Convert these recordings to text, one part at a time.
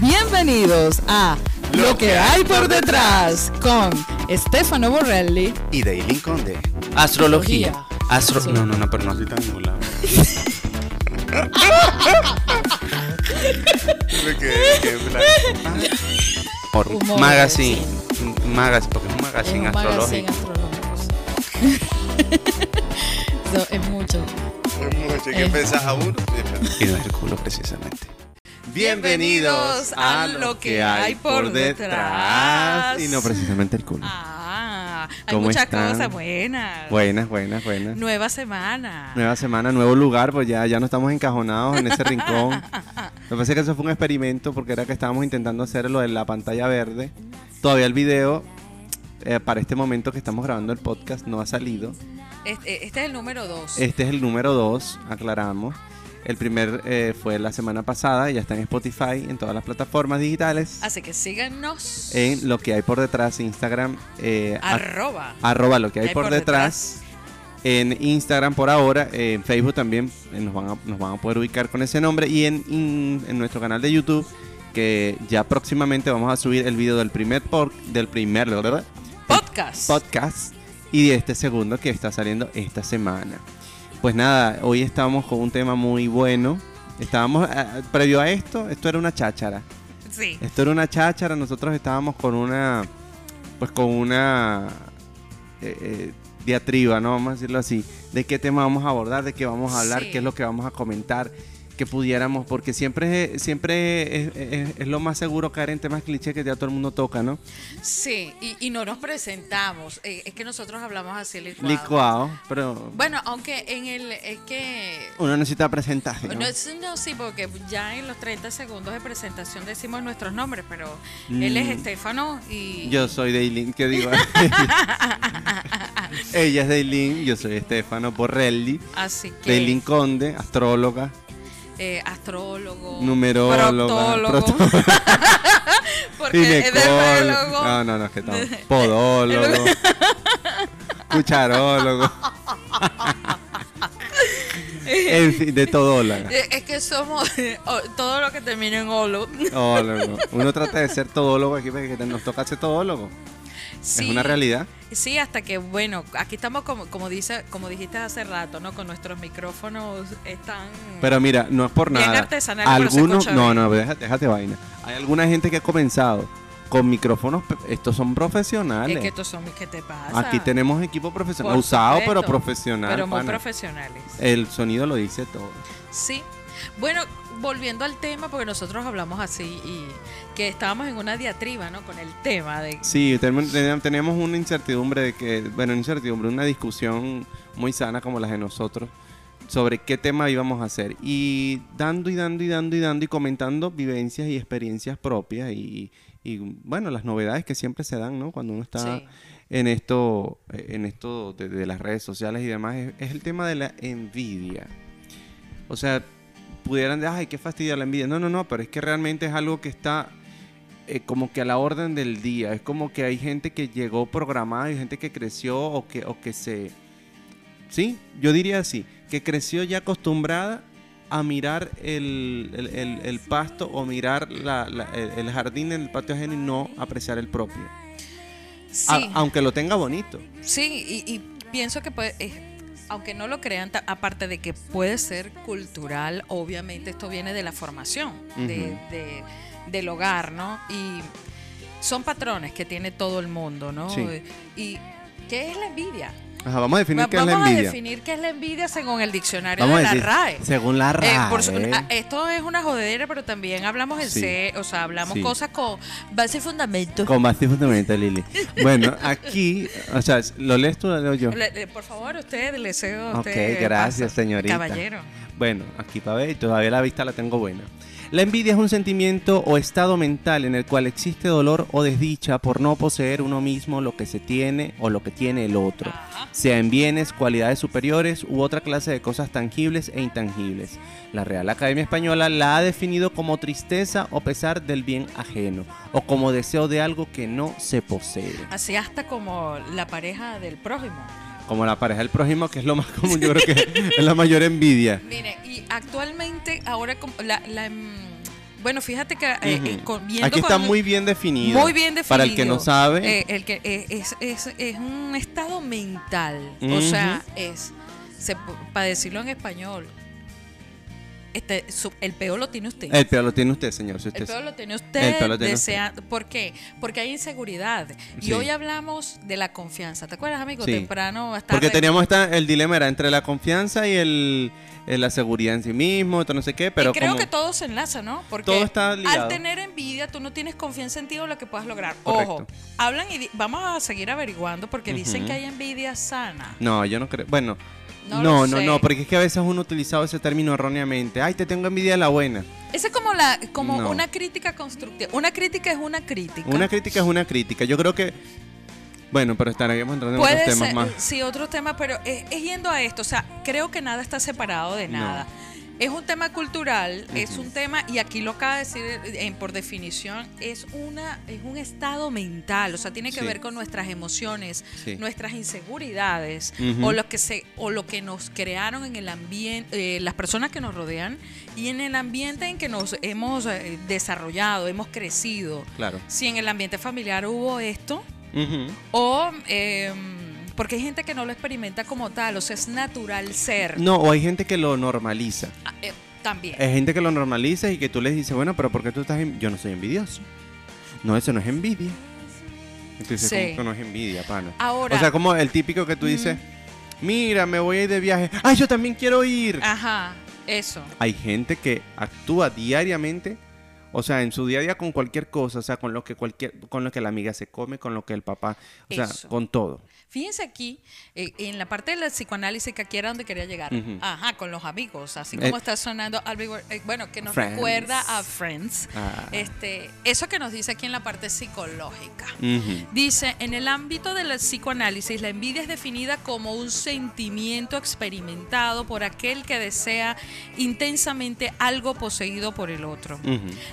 Bienvenidos a Lo que hay por detrás con Stefano Borrelli y Daily Conde. Astrología. Astro... Sí. No, no, no, pero no estoy tan lado. Me quedé- quedé Humor, magazine. Magazine, porque es un magazine Es un magazine astrológico. astrológico. No, es mucho. ¿Qué Eh. pensás a uno? Y no es el culo, precisamente. Bienvenidos a lo que hay por detrás. Y no precisamente el culo. Ah, hay ¿Cómo muchas están? cosas buenas. Buenas, buenas, buenas. Nueva semana. Nueva semana, nuevo lugar, pues ya, ya no estamos encajonados en ese rincón. Lo que pasa es que eso fue un experimento porque era que estábamos intentando hacer lo de la pantalla verde. Todavía el video, eh, para este momento que estamos grabando el podcast, no ha salido. Este, este es el número 2. Este es el número 2, aclaramos. El primer eh, fue la semana pasada, ya está en Spotify, en todas las plataformas digitales. Así que síganos. En lo que hay por detrás, Instagram, eh, a- Arroba. arroba lo que hay por, detrás. En Instagram por ahora, eh, en Facebook también eh, nos, van a, nos van a poder ubicar con ese nombre y en, in- en nuestro canal de YouTube que ya próximamente vamos a subir el video del primer por, del primer ¿verdad? Podcast. podcast y de este segundo que está saliendo esta semana. Pues nada, hoy estamos con un tema muy bueno. Estábamos eh, previo a esto, esto era una cháchara. sí. Esto era una cháchara, nosotros estábamos con una, pues con una eh, eh, diatriba, ¿no? Vamos a decirlo así, de qué tema vamos a abordar, de qué vamos a hablar, Sí. qué es lo que vamos a comentar, que pudiéramos, porque siempre, es- siempre es, es- es lo más seguro caer en temas clichés que ya todo el mundo toca, ¿no? Sí, y, y no nos presentamos. Eh, es que nosotros hablamos así licuado. Licuado, pero Bueno, aunque en el. Es que. uno necesita presentación. No, es- no, sí, porque ya en los 30 segundos de presentación decimos nuestros nombres, pero él es Mm. Estefano y. Yo soy Daylin, ¿qué digo? Ella es Daylin, yo soy Estefano Borrelli. Así que. Daylin Conde, astróloga, eh, astrólogo. proto- porque es. No, no, no, es que estamos. Podólogo, cucharólogo. en fin, de todóloga. Eh, Es que somos todo lo que termina en olo. Uno trata de ser todólogo aquí porque nos toca ser todólogo. Sí, Es una realidad. Sí, hasta que, bueno, aquí estamos como, como dice, como dijiste hace rato, ¿no? Con nuestros micrófonos están. Pero mira, no es por nada. Algunos, no, no, déjate, déjate vaina. Hay alguna gente que ha comenzado con micrófonos, estos son profesionales. es que estos son mis que te pasa. Aquí tenemos equipo profesional, Por usado supuesto, pero profesional. Pero muy pana. profesionales. El sonido lo dice todo. Sí. Bueno, volviendo al tema, porque nosotros hablamos así y que estábamos en una diatriba, ¿no? Con el tema de. Sí, ten- ten- tenemos una incertidumbre de que, bueno, incertidumbre, una discusión muy sana como las de nosotros sobre qué tema íbamos a hacer. Y dando y dando y dando y dando y comentando vivencias y experiencias propias y, y, bueno, las novedades que siempre se dan, ¿no? Cuando uno está Sí. en esto, en esto de, de las redes sociales y demás, es, es el tema de la envidia. O sea, pudieran decir, ay, qué fastidio la envidia. No, no, no, pero es que realmente es algo que está eh, como que a la orden del día. Es como que hay gente que llegó programada y gente que creció o que, o que se... Sí, yo diría así, que creció ya acostumbrada a mirar el, el- el- el pasto o mirar la- la- el, el jardín en el patio ajeno y no apreciar el propio. Sí, A- aunque lo tenga bonito. sí, y, y pienso que puede. eh, aunque no lo crean, aparte de que puede ser cultural, obviamente esto viene de la formación, de- del hogar, ¿no? Y son patrones que tiene todo el mundo, ¿no? Sí. ¿Y qué es la envidia? Ajá, vamos a definir Va- qué es la Vamos a envidia. definir qué es la envidia según el diccionario Vamos de la decir, RAE. según la Eh, RAE. por su- ah, esto es una jodedera, pero también hablamos en Sí. C, o sea, hablamos Sí. cosas con base y fundamento. Con base y fundamento, Lili. Bueno, aquí, o sea, ¿lo lees tú o lo leo yo? Le- por favor, usted, le cedo a Ok, usted. gracias, paso. señorita. Caballero. Bueno, aquí para ver, todavía la vista la tengo buena. La envidia es un sentimiento o estado mental en el cual existe dolor o desdicha por no poseer uno mismo lo que se tiene o lo que tiene el otro, sea en bienes, cualidades superiores u otra clase de cosas tangibles e intangibles. La Real Academia Española la ha definido como tristeza o pesar del bien ajeno, o como deseo de algo que no se posee. Así hasta como la pareja del prójimo. Como la pareja del prójimo, que es lo más común, yo creo que es la mayor envidia. Mire, y actualmente, ahora como la, la, em, Bueno, fíjate que eh, eh, Ujú. con- viendo Aquí está con- muy bien definido. Muy bien definido. Para el que no sabe, Eh, el que eh, es, es, es un estado mental. O sea, es, para decirlo en español, este, su- el peor lo tiene usted. el peor lo tiene usted, señor. Si usted El peor lo tiene El usted, peor lo tiene desea- ¿Por qué? Porque hay inseguridad. Y Sí. hoy hablamos de la confianza. ¿Te acuerdas, amigo? Sí. Temprano. hasta Porque teníamos esta, el dilema era entre la confianza y el, eh, la seguridad en sí mismo, todo no sé qué, pero y creo como que todo se enlaza, ¿no? Porque Todo está ligado. al tener envidia, tú no tienes confianza en ti o lo que puedas lograr. Correcto. Ojo, hablan y vamos a seguir averiguando porque dicen que hay envidia sana. No, yo no creo. Bueno, No no, no, porque es que a veces uno ha utilizado ese término erróneamente. Ay, te tengo envidia de la buena. Esa es como la como No. una crítica constructiva. Una crítica es una crítica. Una crítica es una crítica. Yo creo que. Bueno, pero estaríamos entrando en otros temas ser, más. sí, otro tema, pero es, es yendo a esto. O sea, creo que nada está separado de No. Es un tema cultural, es un tema, y aquí lo acaba de decir por definición, es una es un estado mental, o sea, tiene que Sí. ver con nuestras emociones, Sí. nuestras inseguridades, o lo que se, o lo que nos crearon en el ambiente, eh, las personas que nos rodean, y en el ambiente en que nos hemos eh, desarrollado, hemos crecido. Claro. Si en el ambiente familiar hubo esto, o eh, porque hay gente que no lo experimenta como tal, o sea, es natural ser. No, o hay gente que lo normaliza. Ah, eh, también. Hay gente que lo normaliza y que tú les dices, bueno, pero ¿por qué tú estás en... Yo no soy envidioso. No, eso no es envidia. Dices, Sí. ¿cómo que no es envidia, pana? Ahora, O sea, como el típico que tú dices, mira, me voy a ir de viaje. ¡Ay, yo también quiero ir! ajá, eso. Hay gente que actúa diariamente, o sea, en su día a día con cualquier cosa, o sea, con lo que cualquier, con lo que la amiga se come, con lo que el papá, o sea, con todo. Fíjense aquí, eh, en la parte del psicoanálisis que aquí era donde quería llegar. Ajá, con los amigos, así Eh, como está sonando, eh, bueno, que nos Friends. recuerda a Friends. Ah. Este, eso que nos dice aquí en la parte psicológica. Dice, en el ámbito del psicoanálisis, la envidia es definida como un sentimiento experimentado por aquel que desea intensamente algo poseído por el otro.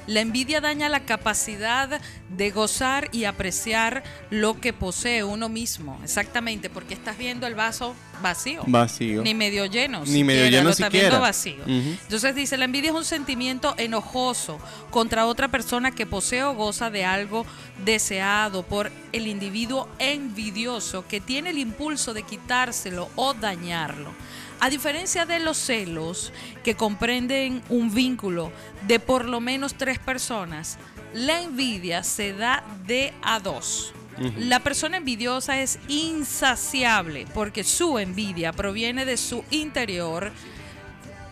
La envidia daña la capacidad de gozar y apreciar lo que posee uno mismo. Exactamente, porque estás viendo el vaso vacío. Vacío. Ni medio lleno. Ni medio lleno lo estás viendo vacío. Entonces dice, la envidia es un sentimiento enojoso contra otra persona que posee o goza de algo deseado por el individuo envidioso que tiene el impulso de quitárselo o dañarlo. A diferencia de los celos, que comprenden un vínculo de por lo menos tres personas, la envidia se da de a dos. La persona envidiosa es insaciable porque su envidia proviene de su interior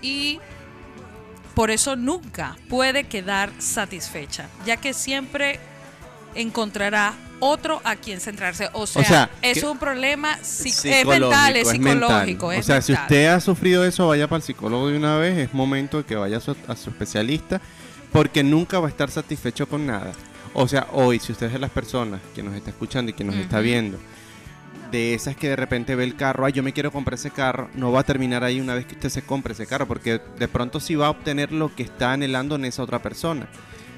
y por eso nunca puede quedar satisfecha, ya que siempre encontrará otro a quien centrarse. O sea, sea, es un problema es mental, es psicológico. O sea, si usted ha sufrido eso, vaya para el psicólogo de una vez. Es momento de que vaya a su, a su especialista porque nunca va a estar satisfecho con nada. O sea, hoy, si usted es de las personas que nos está escuchando y que nos está viendo, de esas que de repente ve el carro, ay, yo me quiero comprar ese carro, no va a terminar ahí una vez que usted se compre ese carro, porque de pronto sí va a obtener lo que está anhelando en esa otra persona.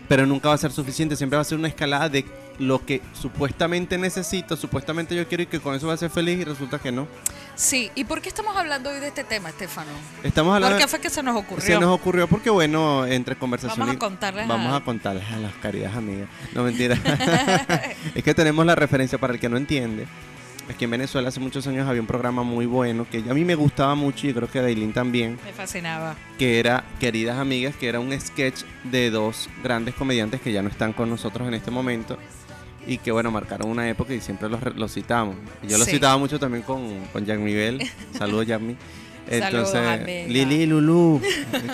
Pero nunca va a ser suficiente, siempre va a ser una escalada de lo que supuestamente necesito, supuestamente yo quiero y que con eso va a ser feliz y resulta que no. Sí, ¿y por qué estamos hablando hoy de este tema, Estefano? Estamos ¿Por hablando qué fue que se nos ocurrió? se nos ocurrió porque bueno, entre conversaciones Vamos a contarles vamos a- a contarles a las queridas amigas. No mentira. es que tenemos la referencia para el que no entiende. Es que en Venezuela hace muchos años había un programa muy bueno que a mí me gustaba mucho y creo que a Dailin también, Me fascinaba. que era Queridas Amigas, que era un sketch de dos grandes comediantes que ya no están con nosotros en este momento y que bueno, marcaron una época y siempre los, citamos. Y yo los Sí. citaba mucho también con, con Jack Miguel. Saludos. Saludos, Entonces. Lili y Lulu,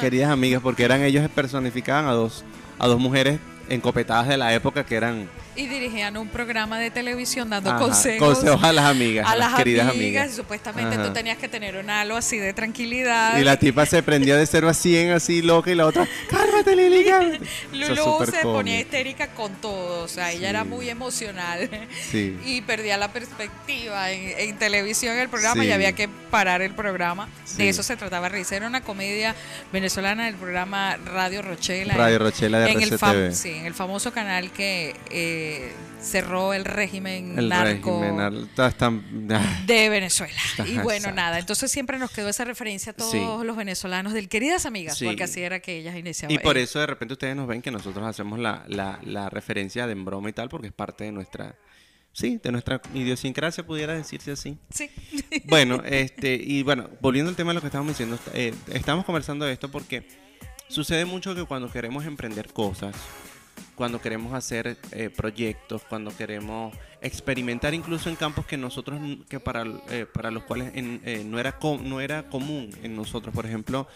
queridas amigas, porque eran ellos personificaban a dos, a dos mujeres encopetadas de la época que eran Y dirigían un programa de televisión dando ajá, consejos, consejos a las amigas, a las queridas amigas. amigas. Y supuestamente Ajá. tú tenías que tener un halo así de tranquilidad. Y la tipa se prendía de 0 a 100 así loca y la otra, cálmate Lili, Lulu se ponía histérica con todo, o sea, ella Sí. era muy emocional Sí. y perdía la perspectiva. En, en televisión el programa Sí. y había que parar el programa. De eso se trataba Risa. Era una comedia venezolana del programa Radio Rochela. Radio Rochela de en RCTV. sí, en el famoso canal que eh, eh, cerró el régimen El narco régimen, están- ah, de Venezuela. Y bueno, exacto. nada, entonces siempre nos quedó esa referencia a todos Sí. los venezolanos del queridas amigas, Sí. porque así era que ellas iniciaban. Y por eso de repente ustedes nos ven que nosotros hacemos la, la, la referencia de en broma y tal, porque es parte de nuestra, sí, de nuestra idiosincrasia, pudiera decirse así. Sí. Bueno, este, y bueno, volviendo al tema de lo que estábamos diciendo, eh, estamos conversando de esto porque sucede mucho que cuando queremos emprender cosas, cuando queremos hacer eh, proyectos, cuando queremos experimentar incluso en campos que nosotros, que para, eh, para los cuales en- eh, no, era com- no era común en nosotros, por ejemplo,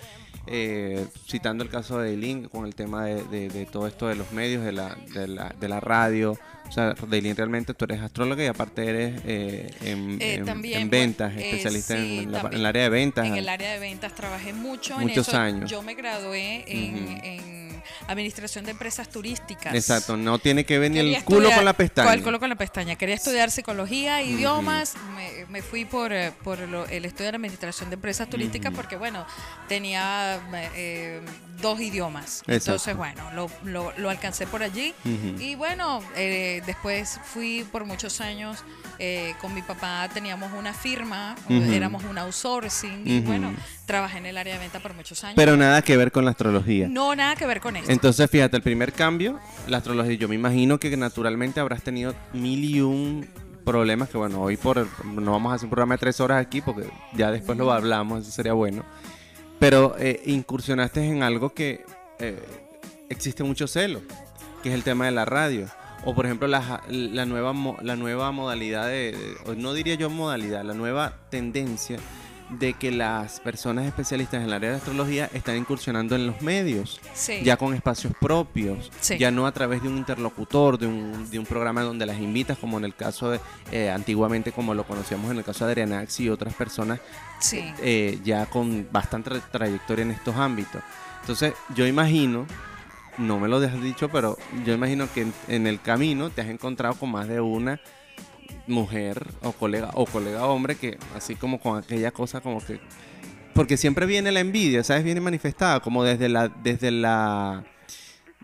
eh, citando el caso de Eileen con el tema de, de- de todo esto de los medios, de la, de la, de la radio. O sea, Eileen, realmente tú eres astróloga y aparte eres eh, en, Eh, en- también, en ventas, especialista sí, en, la- en el área de ventas. En el área de ventas trabajé mucho en Muchos eso. años. Yo me gradué en, en administración de empresas turísticas. Exacto, no tiene que ver ni el culo estudiar- con la pestaña. ¿Cuál culo con la pestaña? Quería estudiar psicología, idiomas. Me, me fui por, eh, por lo- el estudio de la administración de empresas turísticas porque, bueno, tenía eh, dos idiomas. Exacto. Entonces, bueno, lo, lo- lo alcancé por allí. Y bueno, eh, después fui por muchos años. eh, con mi papá teníamos una firma, éramos un outsourcing. Y bueno, trabajé en el área de venta por muchos años. Pero nada que ver con la astrología. no, nada que ver con Entonces, fíjate, el primer cambio, la astrología, yo me imagino que naturalmente habrás tenido mil y un problemas que, bueno, hoy por no vamos a hacer un programa de tres horas aquí porque ya después lo hablamos, eso sería bueno. Pero eh, incursionaste en algo que eh, existe mucho celo, que es el tema de la radio. O por ejemplo, la, la, nueva, la nueva modalidad de, no diría yo modalidad, la nueva tendencia de que las personas especialistas en el área de astrología están incursionando en los medios Sí. ya con espacios propios, Sí. ya no a través de un interlocutor, de un, de un programa donde las invitas, como en el caso de, eh, antiguamente como lo conocíamos en el caso de Adrianax y otras personas sí. eh, ya con bastante tra- trayectoria en estos ámbitos. Entonces, yo imagino, no me lo has dicho, pero yo imagino que en, en el camino te has encontrado con más de una mujer o colega o colega hombre que así como con aquella cosa como que porque siempre viene la envidia, ¿sabes? Viene manifestada como desde la desde la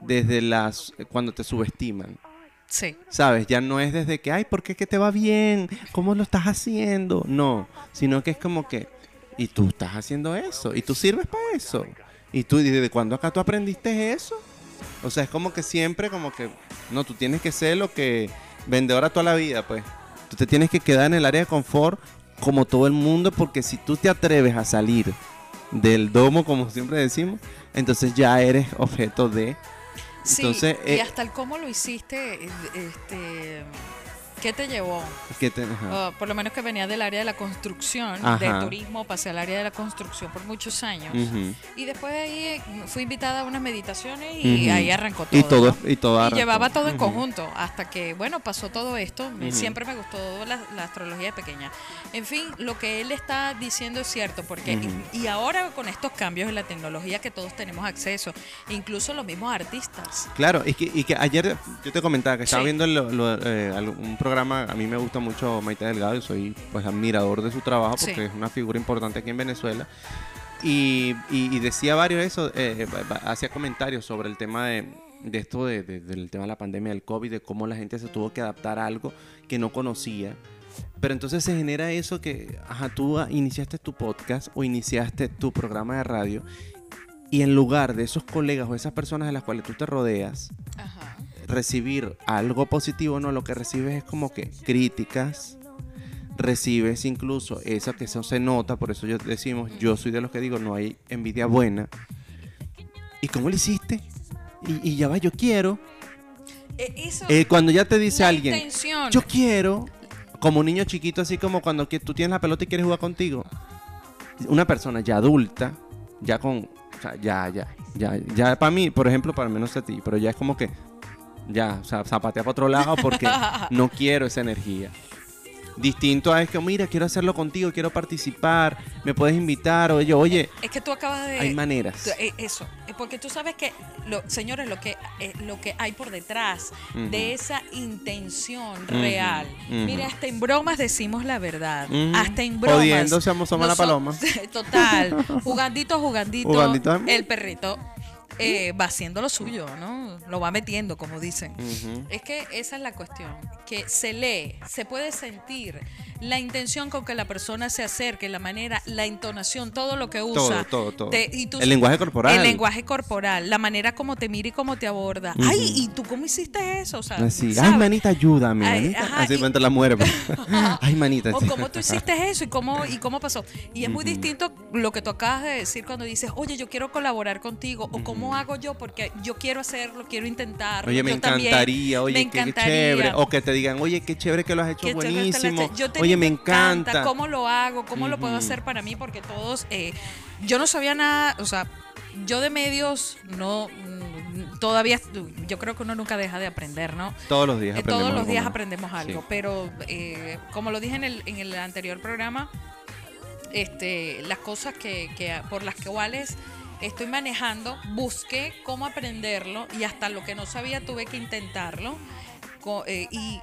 desde las cuando te subestiman. Sí. ¿Sabes? Ya no es desde que, ay, ¿por qué que te va bien? ¿Cómo lo estás haciendo? No, sino que es como que, y tú estás haciendo eso, y tú sirves para eso. Y tú, ¿y desde cuándo acá tú aprendiste eso? O sea, es como que siempre, como que, no, tú tienes que ser lo que vendedora toda la vida, pues. Tú te tienes que quedar en el área de confort como todo el mundo, porque si tú te atreves a salir del domo, como siempre decimos, entonces ya eres objeto de... Sí, Entonces, y eh, hasta el cómo lo hiciste, este, ¿qué te llevó? que te-. Ah, por lo menos que venía del área de la construcción, Ajá. del turismo, pasé al área de la construcción por muchos años. Ujú. Y después de ahí eh, fui invitada a unas meditaciones y Ujú. ahí arrancó todo. Y todo, ¿no? y todo Y arrancó. llevaba todo en Ujú. conjunto, hasta que, bueno, pasó todo esto. Siempre me gustó la, la astrología de pequeña. En fin, lo que él está diciendo es cierto, porque y, y ahora con estos cambios en la tecnología que todos tenemos acceso, incluso los mismos artistas. Claro, y que, y que ayer yo te comentaba que estaba Sí. viendo lo- lo- eh, un programa, a mí me gusta mucho Maite Delgado, yo soy pues admirador de su trabajo porque Sí. es una figura importante aquí en Venezuela. Y, y- y decía varios eso, eh, ba- hacía comentarios sobre el tema de, de esto, de- de- del tema de la pandemia del COVID, de cómo la gente se tuvo que adaptar a algo que no conocía. Pero entonces se genera eso que, ajá, tú ah, iniciaste tu podcast o iniciaste tu programa de radio y en lugar de esos colegas o esas personas de las cuales tú te rodeas, Ajá. Recibir algo positivo, no, lo que recibes es como que críticas, recibes incluso eso que eso se nota, por eso yo decimos, yo soy de los que digo, no hay envidia buena. ¿Y cómo lo hiciste? Y, y ya va, yo quiero. Eh, eso, Eh, cuando ya te dice alguien, intención. yo quiero, como un niño chiquito, así como cuando tú tienes la pelota y quieres jugar contigo. Una persona ya adulta, ya con, o sea, ya, ya, ya, ya para mí, por ejemplo, para menos a ti, pero ya es como que, ya, o sea, zapatea para otro lado porque no quiero esa energía. Distinto a es que, mira, quiero hacerlo contigo, quiero participar, me puedes invitar, o yo, oye, Es que tú acabas de... hay maneras. eh, Eso, eh, porque tú sabes que, lo, señores, lo que, eh, lo que hay por detrás de esa intención real. Mira, hasta en bromas decimos la verdad. Hasta en bromas. Jodiendo, somos- somos la paloma. Total. Jugandito, jugandito. Jugandito. El perrito. Eh, va haciendo lo suyo, ¿no? Lo va metiendo, como dicen. Ujú. Es que esa es la cuestión, que se lee, se puede sentir la intención con que la persona se acerque, la manera, la entonación, todo lo que usa. todo, todo. Te- y tú- El lenguaje corporal. El lenguaje corporal, la manera como te mira y cómo te aborda. Ujú. Ay, ¿y tú cómo hiciste eso? O sea, Así, ay, ¿sabes? manita, ayúdame. Ay, manita. ajá, Así y- la muere. pues. ay, manita. O cómo tú hiciste eso y cómo, y cómo pasó. Y es muy Ujú. distinto lo que tú acabas de decir cuando dices, oye, yo quiero colaborar contigo, o cómo hago yo, porque yo quiero hacerlo, quiero intentarlo. Oye, me yo también, encantaría, oye, me qué chévere. O que te digan, oye, qué chévere que lo has hecho buenísimo. esté- yo te Oye, me encanta. ¿Cómo lo hago? ¿Cómo lo puedo Ujú. hacer para mí? Porque todos, eh, yo no sabía nada, o sea, yo de medios no, mm, todavía, yo creo que uno nunca deja de aprender, ¿no? Todos los días Eh, aprendemos todos los algo días aprendemos algo, Sí. pero eh, como lo dije en el, en el anterior programa, este, las cosas que, que por las cuales estoy manejando, busqué cómo aprenderlo y hasta lo que no sabía tuve que intentarlo. Eh, y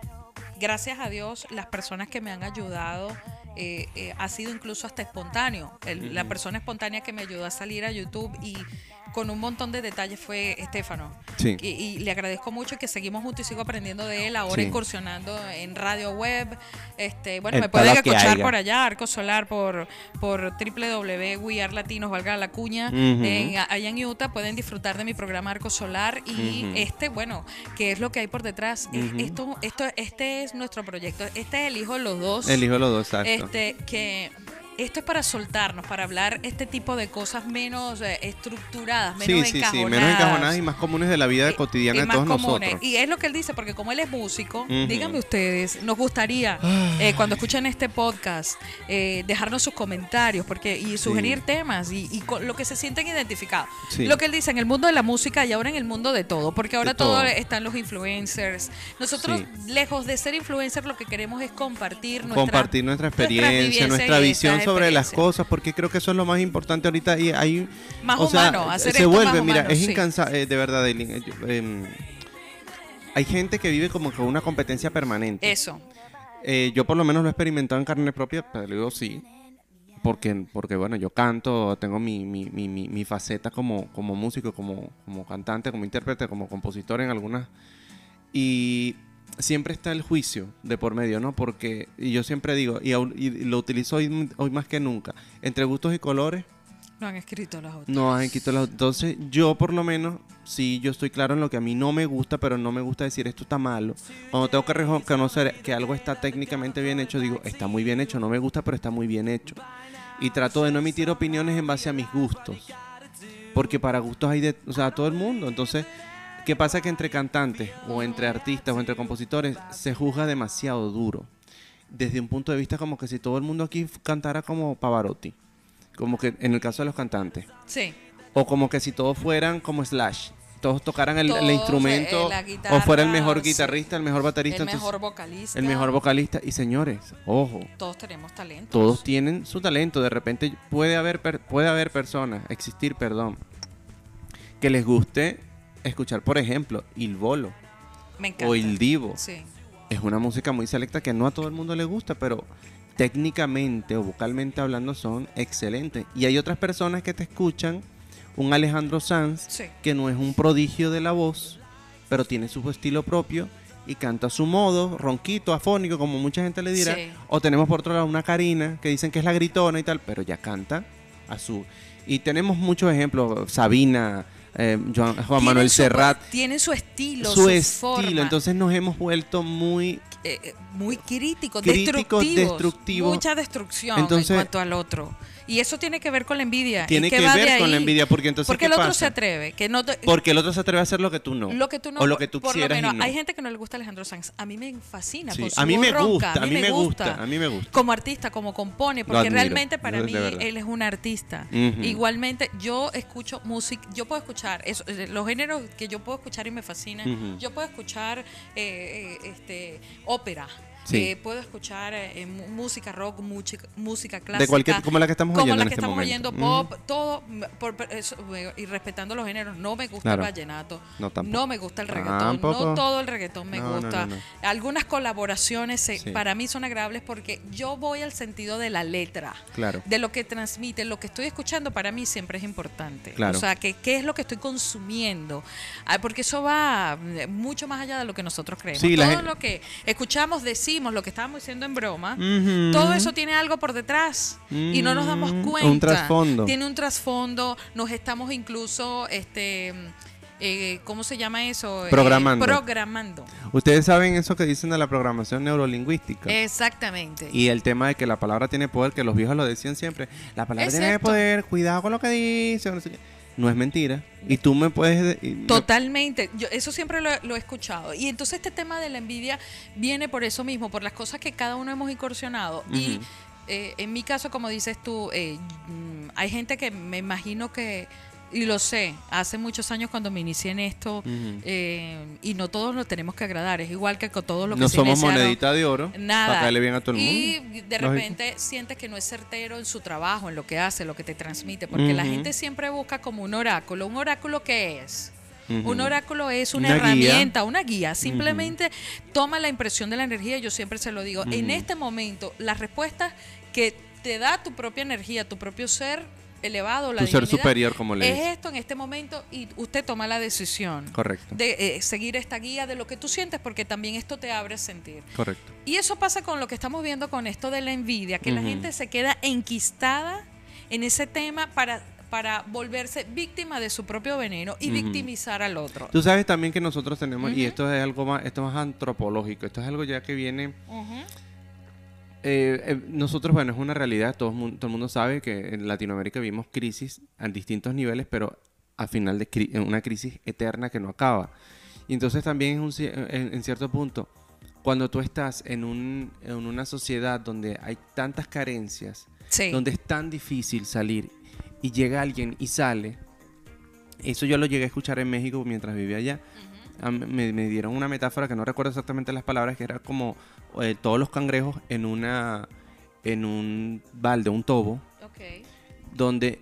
gracias a Dios, las personas que me han ayudado eh, eh, ha sido incluso hasta espontáneo. El- La persona espontánea que me ayudó a salir a YouTube y con un montón de detalles fue Estefano. Sí. Y, y le agradezco mucho que seguimos juntos y sigo aprendiendo de él, ahora Sí. incursionando en radio web. Este, bueno, En me pueden escuchar haya. por allá, Arco Solar, por, por www.wear Latinos, valga la cuña, en- allá en Utah. Pueden disfrutar de mi programa Arco Solar y este, bueno, que es lo que hay por detrás. Ujú. Esto, esto, este es nuestro proyecto. Este es el hijo de los dos. El hijo de los dos, exacto. Este, que esto es para soltarnos, para hablar este tipo de cosas menos eh, estructuradas, menos sí, sí, sí, encajonadas. menos encajonadas y más comunes de la vida Eh, cotidiana y de más todos comunes. nosotros. Y es lo que él dice, porque como él es músico, díganme ustedes, nos gustaría, eh, cuando escuchen este podcast, eh, dejarnos sus comentarios porque y sugerir temas y, y con lo que se sienten identificados. Sí. Lo que él dice en el mundo de la música y ahora en el mundo de todo, porque ahora De todo. todo están los influencers. Nosotros, Sí. lejos de ser influencers, lo que queremos es compartir nuestra, compartir nuestra experiencia, nuestra visión sobre las cosas, porque creo que eso es lo más importante ahorita y hay Más o sea, humano, hacer se esto vuelve, más mira, humano, es sí. incansable, de verdad, Eileen, eh, em, hay gente que vive como con una competencia permanente. Eso. Eh, yo por lo menos lo he experimentado en carne propia, pero digo sí. Porque, porque bueno, yo canto, tengo mi, mi, mi, mi, mi faceta como, como músico, como, como cantante, como intérprete, como compositor en algunas. Y siempre está el juicio de por medio, ¿no? Porque, y yo siempre digo, y, aún- y lo utilizo hoy, hoy más que nunca, entre gustos y colores, No han escrito las otras. no han quitado las- Entonces, yo por lo menos, sí, yo estoy claro en lo que a mí no me gusta, pero no me gusta decir esto está malo. Cuando tengo que reconocer que algo está técnicamente bien hecho, digo, está muy bien hecho, no me gusta, pero está muy bien hecho. Y trato de no emitir opiniones en base a mis gustos. Porque para gustos hay de, o sea, todo el mundo. Entonces, ¿qué pasa? Que entre cantantes o entre artistas o entre compositores se juzga demasiado duro. Desde un punto de vista como que si todo el mundo aquí cantara como Pavarotti. Como que en el caso de los cantantes. Sí. O como que si todos fueran como Slash. Todos tocaran el, instrumento. eh, la o fuera el mejor sí. guitarrista, el mejor baterista. El entonces, mejor vocalista. el mejor vocalista. Y señores, ojo, Todos tenemos talento. todos tienen su talento. De repente puede haber, puede haber personas, existir, perdón, que les guste escuchar, por ejemplo, Il Bolo Me encanta. o Il Divo. Sí. Es una música muy selecta que no a todo el mundo le gusta, pero técnicamente o vocalmente hablando son excelentes. Y hay otras personas que te escuchan, un Alejandro Sanz, Sí. que no es un prodigio de la voz, pero tiene su estilo propio y canta a su modo, ronquito, afónico, como mucha gente le dirá. Sí. O tenemos por otro lado una Karina, que dicen que es la gritona y tal, pero ya canta a su... Y tenemos muchos ejemplos, Sabina, eh, Juan Tienen Manuel su- Serrat, Tienen su estilo, su, su, estilo. forma, Entonces nos hemos vuelto muy... eh, eh, muy críticos, Críticos, destructivos, destructivos. Mucha destrucción Entonces- en cuanto al otro. Y eso tiene que ver con la envidia. Tiene ¿Y que de ver con la envidia, porque entonces Porque ¿qué el otro pasa? se atreve. Que no te- Porque el otro se atreve a hacer lo que tú no. lo que tú no, o lo que tú por lo quisieras y menos, no. hay gente que no le gusta Alejandro Sanz. A mí me fascina. Sí, con su a mí me ronca, gusta, a mí me gusta, a mí me gusta. Como artista, como compone, porque realmente para mí él es un artista. Igualmente, yo escucho música, yo puedo escuchar eso, eh, los géneros que yo puedo escuchar y me fascinan. Yo puedo escuchar eh, eh, este ópera. Sí. Eh, puedo escuchar eh, música rock, música, música clásica. De cualquier, como la que estamos como oyendo la en que este estamos momento. oyendo, pop, todo, m- por- eso, eh, y respetando los géneros. No me gusta Claro. el vallenato, No, no me gusta el reggaetón, Tampoco. no todo el reggaetón me No, gusta. no. Algunas colaboraciones se- Sí. para mí son agradables porque yo voy al sentido de la letra, Claro. de lo que transmite, lo que estoy escuchando para mí siempre es importante. Claro. O sea, que qué es lo que estoy consumiendo, Ah, porque eso va eh, mucho más allá de lo que nosotros creemos. Sí, la todo lo que escuchamos, decimos, lo que estábamos diciendo en broma, todo eso tiene algo por detrás y no nos damos Mm, cuenta. un trasfondo. Tiene un trasfondo, nos estamos incluso, este, eh, ¿cómo se llama eso? Eh, Programando. programando. Ustedes saben eso que dicen de la programación neurolingüística. Exactamente. Y el tema de que la palabra tiene poder, que los viejos lo decían siempre. La palabra tiene poder, cuidado con lo que dice. No, sé qué. No es mentira. Y tú me puedes... Totalmente, yo eso siempre lo, lo he escuchado. Y entonces este tema de la envidia viene por eso mismo, por las cosas que cada uno hemos incursionado. Y eh, en mi caso, como dices tú, eh, mm, hay gente que me imagino que, y lo sé, hace muchos años cuando me inicié en esto, eh, y no todos nos tenemos que agradar, es igual que con todos los que no somos monedita de oro. Nada. Para caerle bien a todo el mundo. Y de Lógico. repente sientes que no es certero en su trabajo, en lo que hace, lo que te transmite, porque la gente siempre busca como un oráculo. ¿Un oráculo qué es? Un oráculo es una, Una guía. herramienta, una guía. Simplemente toma la impresión de la energía. Yo siempre se lo digo. En este momento, las respuestas que te da tu propia energía, tu propio ser elevado, la Tu ser superior, como le es esto en este momento y usted toma la decisión Correcto. de eh, seguir esta guía de lo que tú sientes, porque también esto te abre a sentir. Correcto. Y eso pasa con lo que estamos viendo con esto de la envidia, que la gente se queda enquistada en ese tema para, para volverse víctima de su propio veneno y victimizar al otro. Tú sabes también que nosotros tenemos, y esto es algo más, esto es más antropológico, esto es algo ya que viene. Eh, eh, nosotros, bueno, es una realidad, todo, todo el mundo sabe que en Latinoamérica vivimos crisis a distintos niveles, pero al final de cri- una crisis eterna que no acaba. Y entonces también es un en, en cierto punto, cuando tú estás en, un, en una sociedad donde hay tantas carencias, Sí. donde es tan difícil salir y llega alguien y sale, eso yo lo llegué a escuchar en México mientras vivía allá. Me, me dieron una metáfora que no recuerdo exactamente las palabras, que era como eh, todos los cangrejos en una en un balde, un tobo, Ok. donde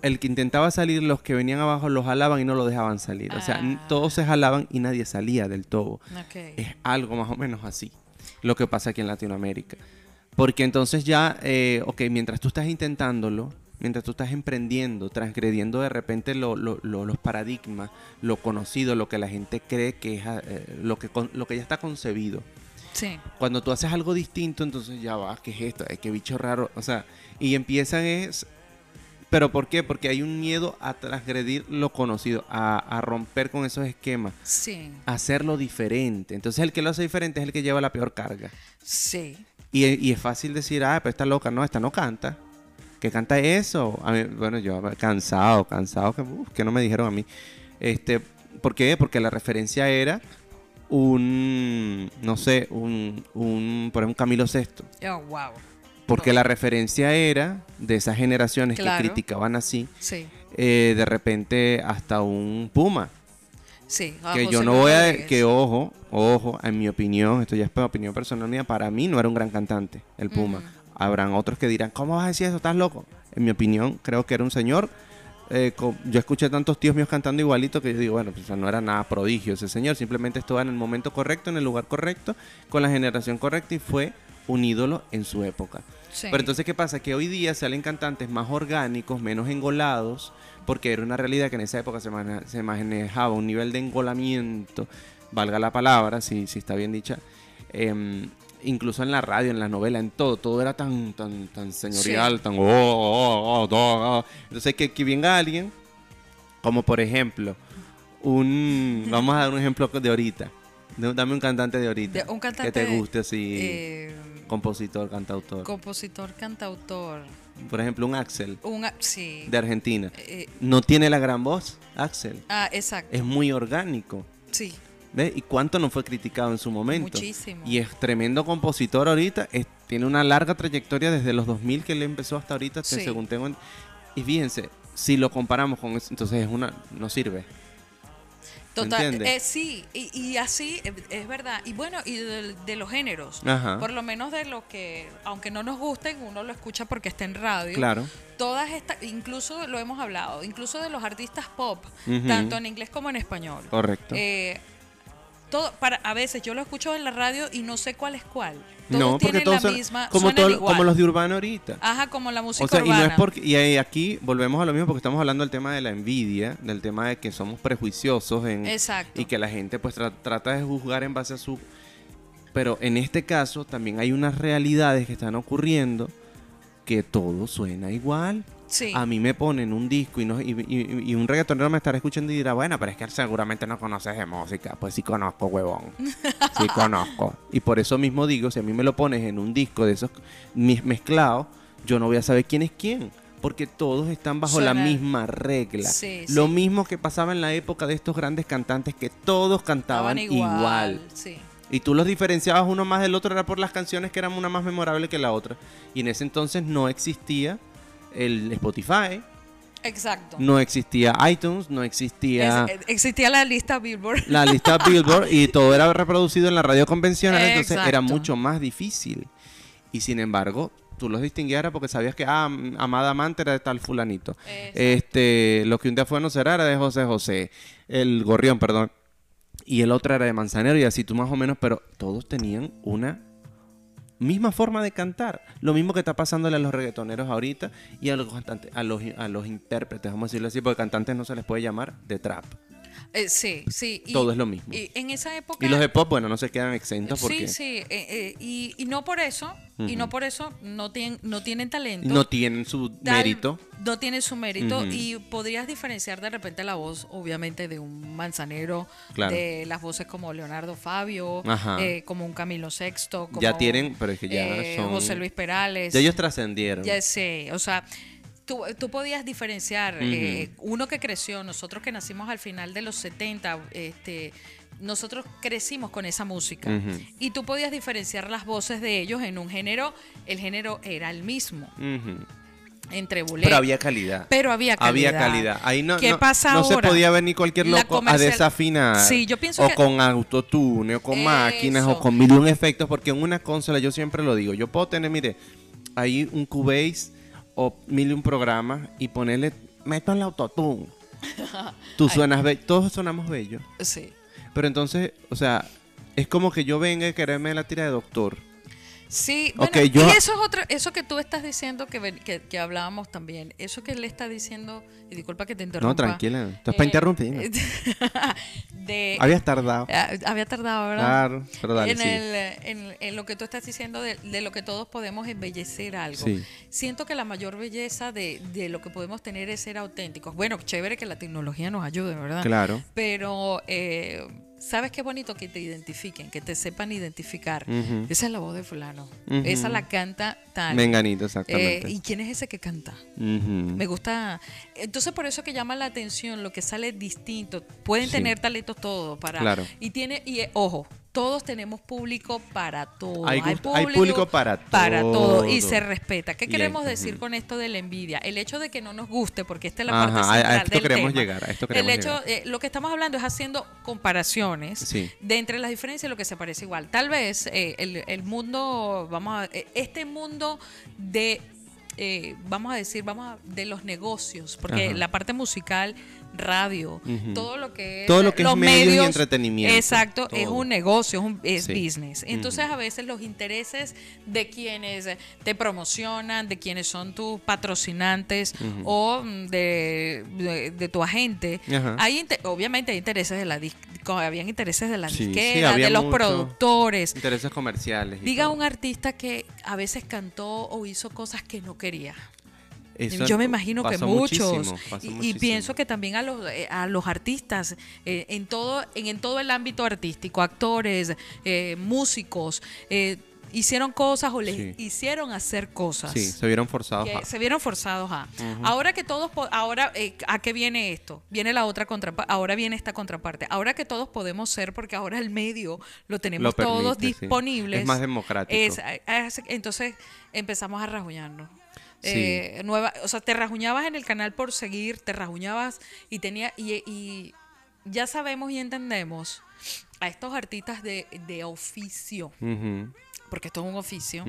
el que intentaba salir, los que venían abajo los jalaban y no lo dejaban salir. O sea, Ah. todos se jalaban y nadie salía del tobo. Ok. Es algo más o menos así lo que pasa aquí en Latinoamérica. Porque entonces ya, eh, ok, mientras tú estás intentándolo, mientras tú estás emprendiendo, transgrediendo de repente lo- lo- lo- los paradigmas, lo conocido, lo que la gente cree que es eh, lo, que con- lo que ya está concebido. Sí. Cuando tú haces algo distinto, entonces ya va, ¿qué es esto? Qué bicho raro. O sea, y empiezan es... ¿Pero por qué? Porque hay un miedo a transgredir lo conocido, a, a romper con esos esquemas, Sí. a hacerlo diferente. Entonces el que lo hace diferente es el que lleva la peor carga. Sí. Y, y es fácil decir, ah, pero esta loca, no, esta no canta. ¿Qué canta eso? A mí, bueno, yo cansado, cansado, que, uf, que no me dijeron a mí. Este, ¿Por qué? Porque la referencia era un, no sé, un, un por ejemplo, un Camilo Sesto. Oh, wow. Porque la referencia era de esas generaciones Claro. que criticaban así, Sí. eh, de repente hasta un Puma. Sí. que José yo no voy a... Que ojo, ojo, en mi opinión, esto ya es opinión personal mía, para mí no era un gran cantante, el Puma. Ujú. Habrán otros que dirán, ¿cómo vas a decir eso? ¿Estás loco? En mi opinión, creo que era un señor. eh, yo escuché tantos tíos míos cantando igualito que yo digo, bueno, pues no era nada prodigio ese señor, simplemente estaba en el momento correcto, en el lugar correcto, con la generación correcta y fue un ídolo en su época. Sí. Pero entonces, ¿qué pasa? Que hoy día salen cantantes más orgánicos, menos engolados, porque era una realidad que en esa época se, mana- se manejaba un nivel de engolamiento, valga la palabra, si, si está bien dicha, em, incluso en la radio, en la novela, en todo, todo era tan, tan, tan señorial, tan... oh, oh, oh, oh, oh. Entonces, que, que venga alguien, como por ejemplo, un... vamos a dar un ejemplo de ahorita. De- Dame un cantante de ahorita. De- un cantante que te guste así, Eh, compositor, cantautor. compositor, cantautor. Por ejemplo, un Axel Un, sí. de Argentina. Eh, No tiene la gran voz, Axel. ah, exacto. Es muy orgánico. Sí. ¿Ves? ¿Y cuánto no fue criticado en su momento? Muchísimo. Y es tremendo compositor ahorita. es- tiene una larga trayectoria desde los 2000 que él empezó hasta ahorita, Sí. según tengo. en- y fíjense, si lo comparamos con eso, entonces es una no sirve. Total, eh, sí, y, y así eh, es verdad. Y bueno, y de, de los géneros, Ajá. por lo menos de lo que, aunque no nos gusten, uno lo escucha porque está en radio. Claro. Todas estas, incluso lo hemos hablado, incluso de los artistas pop, tanto en inglés como en español. Correcto. Eh, todo, para, a veces yo lo escucho en la radio y no sé cuál es cuál. Todos no, porque todos la son misma, como, todo- igual. como los de urbano ahorita. Ajá, como la música O sea, y urbana. no es porque. Y aquí volvemos a lo mismo porque estamos hablando del tema de la envidia, del tema de que somos prejuiciosos en, Exacto. y que la gente pues tra- trata de juzgar en base a su. Pero en este caso también hay unas realidades que están ocurriendo que todo suena igual. Sí. A mí me ponen un disco y, no, y, y- y un reggaetonero me estará escuchando y dirá, bueno, pero es que seguramente no conoces de música. Pues sí conozco, huevón. Sí conozco. Y por eso mismo digo, si a mí me lo pones en un disco de esos mezclados, yo no voy a saber quién es quién. Porque todos están bajo la misma regla. Sí, Lo sí. mismo que pasaba en la época de estos grandes cantantes que todos cantaban igual. Sí. Y tú los diferenciabas uno más del otro, era por las canciones que eran una más memorable que la otra. Y en ese entonces no existía el Spotify, Exacto. no existía iTunes, no existía Es- existía la lista Billboard. la lista Billboard y todo era reproducido en la radio convencional, entonces era mucho más difícil. Y sin embargo, tú los distinguías porque sabías que, ah, Amada Amante era de tal fulanito. Exacto. Este, lo que un día fue no será era de José José. El Gorrión, perdón. Y el otro era de Manzanero y así tú más o menos, pero todos tenían una misma forma de cantar. Lo mismo que está pasándole a los reggaetoneros ahorita y a los cantantes, a los, a los intérpretes, vamos a decirlo así, porque cantantes no se les puede llamar de trap. Eh, sí, sí. y- Todo es lo mismo. Y en esa época. Y los de pop, bueno, no se quedan exentos porque Sí, sí. eh, eh, y, y no por eso, y no por eso no, tienen no tienen talento. no tienen su tal- mérito. No tienen su mérito y podrías diferenciar de repente la voz, obviamente, de un manzanero, Claro. de las voces como Leonardo Fabio, Ajá. eh, como un Camilo Sexto, como Ya tienen, pero es que ya son- José Luis Perales. Ya ellos trascendieron. Ya sé, o sea, tú, tú podías diferenciar eh, uno que creció, nosotros que nacimos al final de los 70, este, nosotros crecimos con esa música y tú podías diferenciar las voces de ellos en un género, el género era el mismo, entre boleros. Pero había calidad. Pero había calidad. Había calidad. Ahí no, ¿Qué no, pasa no se podía ver ni cualquier loco a comercial- desafinar. Sí, yo pienso o que- con autotune, o con máquinas, o con mil un efectos, porque en una consola, yo siempre lo digo, yo puedo tener, mire, ahí un Cubase o mil y un programas y ponerle, meto el autotune. Tú suenas bello, todos sonamos bellos. Sí. Pero entonces, o sea, es como que yo venga y quererme la tira de doctor. Sí, bueno, yo- y eso es otro, eso que tú estás diciendo que, que, que hablábamos también, eso que él está diciendo, y disculpa que te interrumpa. No, tranquila, esto es para eh, interrumpir. de, Habías tardado. Ah, Había tardado, ¿verdad? Claro, pero dale, en, sí. el, en, en lo que tú estás diciendo de, de lo que todos podemos embellecer algo. Sí. Siento que la mayor belleza de, de lo que podemos tener es ser auténticos. Bueno, chévere que la tecnología nos ayude, ¿verdad? Claro. Pero, eh, ¿sabes qué bonito que te identifiquen, que te sepan identificar? Esa es la voz de fulano. Esa la canta tal. Menganito, Eh, exactamente. ¿Y quién es ese que canta? Me gusta. Entonces, por eso que llama la atención lo que sale distinto. Pueden Sí. tener talentos todos para. Claro. Y tiene, y eh, ojo, todos tenemos público para todo. Hay gusto- hay público para Para todo. Y se respeta. ¿Qué Y queremos hay- decir con esto de la envidia? El hecho de que no nos guste, porque esta es la Ajá, parte a- a central esto del queremos tema. llegar, a esto El queremos hecho, llegar. eh, lo que estamos hablando es haciendo comparaciones Sí. de entre las diferencias y lo que se parece igual. Tal vez eh, el, el mundo, vamos a, eh, este mundo de, eh, vamos a decir, vamos a, de los negocios, porque Ajá. la parte musical, radio, todo lo que es, Todo lo que es los medios y entretenimiento, exacto, es un negocio, es, un, es Sí. business. Entonces a veces los intereses de quienes te promocionan, de quienes son tus patrocinantes o mm, de, de- de tu agente, hay obviamente hay intereses de la habían intereses de la Sí, disquera, de los productores. Intereses comerciales. Diga todo. un artista que a veces cantó o hizo cosas que no quería. Eso Yo me imagino que muchos. Y- pienso que también a los, eh, a los artistas, eh, en, todo, en, en todo el ámbito artístico, actores, eh, músicos, eh, hicieron cosas o les Sí. hicieron hacer cosas. Sí, se vieron forzados. que a- se vieron forzados a. Ahora que todos, ahora, eh, ¿a qué viene esto? Viene la otra contraparte, ahora viene esta contraparte. Ahora que todos podemos ser, porque ahora el medio lo tenemos Lo todos sí. disponibles. Es más democrático. es- es- entonces empezamos a rajuñarnos. Sí. Eh, nueva, o sea, te rajuñabas en el canal por seguir, te rajuñabas y tenía y, y ya sabemos y entendemos a estos artistas de, de oficio, porque esto es un oficio,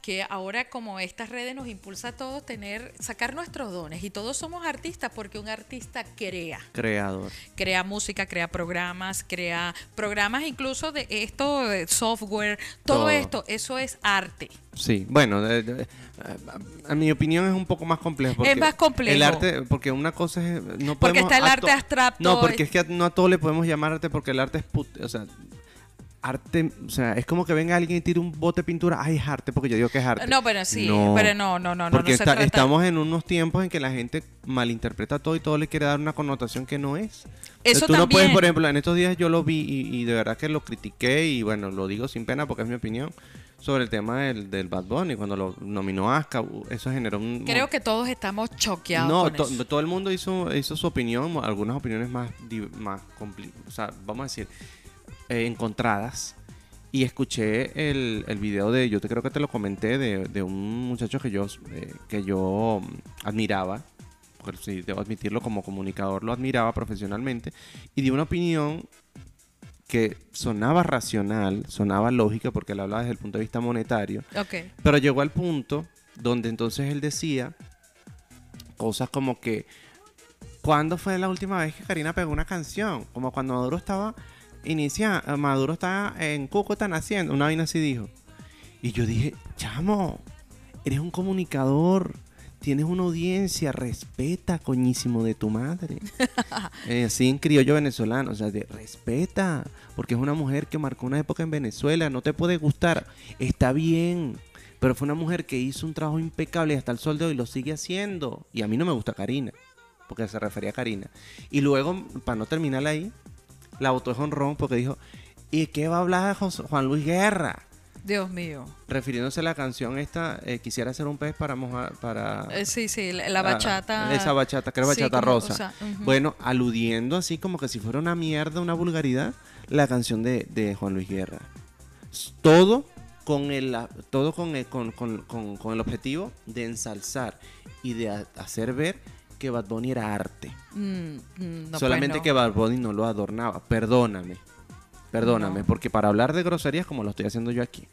que ahora como estas redes nos impulsa a todos tener, sacar nuestros dones y todos somos artistas porque un artista crea, Creador. crea música, crea programas, crea programas incluso de esto, de software, todo, Todo. esto, eso es arte. Sí, bueno, de- de- a, a mi opinión es un poco más complejo. porque más complejo. El arte, porque una cosa es... No Porque podemos está el arte to- abstracto, No, porque es- es que no a todo le podemos llamar arte porque el arte es... put- o sea, arte... O sea, es como que venga alguien y tire un bote de pintura. Ay, es arte porque yo digo que es arte. No, pero sí, No, pero no, no, no, no, Porque no está- trata- estamos en unos tiempos en que la gente malinterpreta todo y todo le quiere dar una connotación que no es. Eso tú no puedes, también. por ejemplo, en estos días yo lo vi y, y de verdad que lo critiqué y bueno, lo digo sin pena porque es mi opinión sobre el tema del, del Bad Bunny cuando lo nominó Aska, eso generó un... Creo que todos estamos choqueados no, con to- eso. todo el mundo hizo, hizo su opinión, algunas opiniones más, más o sea, vamos a decir, eh, encontradas. Y escuché el, el video de, yo te creo que te lo comenté, de, de un muchacho que yo, eh, que yo mm, admiraba, porque sí, debo admitirlo como comunicador, lo admiraba profesionalmente, y dio una opinión que sonaba racional, sonaba lógica, porque él hablaba desde el punto de vista monetario, Ok. pero llegó al punto donde entonces él decía cosas como que, ¿cuándo fue la última vez que Karina pegó una canción? Como cuando Maduro estaba iniciando, Maduro estaba en Cúcuta naciendo, una vaina así dijo. Y yo dije, chamo, eres un comunicador, tienes una audiencia, respeta, coñísimo de tu madre. Eh, así en criollo venezolano, o sea, de, respeta, porque es una mujer que marcó una época en Venezuela, no te puede gustar, está bien, pero fue una mujer que hizo un trabajo impecable y hasta el sol de hoy lo sigue haciendo. Y a mí no me gusta Karina, porque se refería a Karina. Y luego, para no terminar ahí, la botó de jonrón porque dijo, ¿y qué va a hablar Juan Luis Guerra? Dios mío. Refiriéndose a la canción esta, eh, quisiera ser un pez para mojar, para... Eh, sí, sí, la, la Ah, bachata. esa bachata, que era Sí, bachata como, rosa. o sea, ujú. Bueno, aludiendo así como que si fuera una mierda, una vulgaridad, la canción de, de Juan Luis Guerra. Todo con el, todo con el, con, con- con- el objetivo de ensalzar y de ha- hacer ver que Bad Bunny era arte. Mm, mm, no, Solamente pues no. que Bad Bunny no lo adornaba. Perdóname. Perdóname, No. porque para hablar de groserías como lo estoy haciendo yo aquí.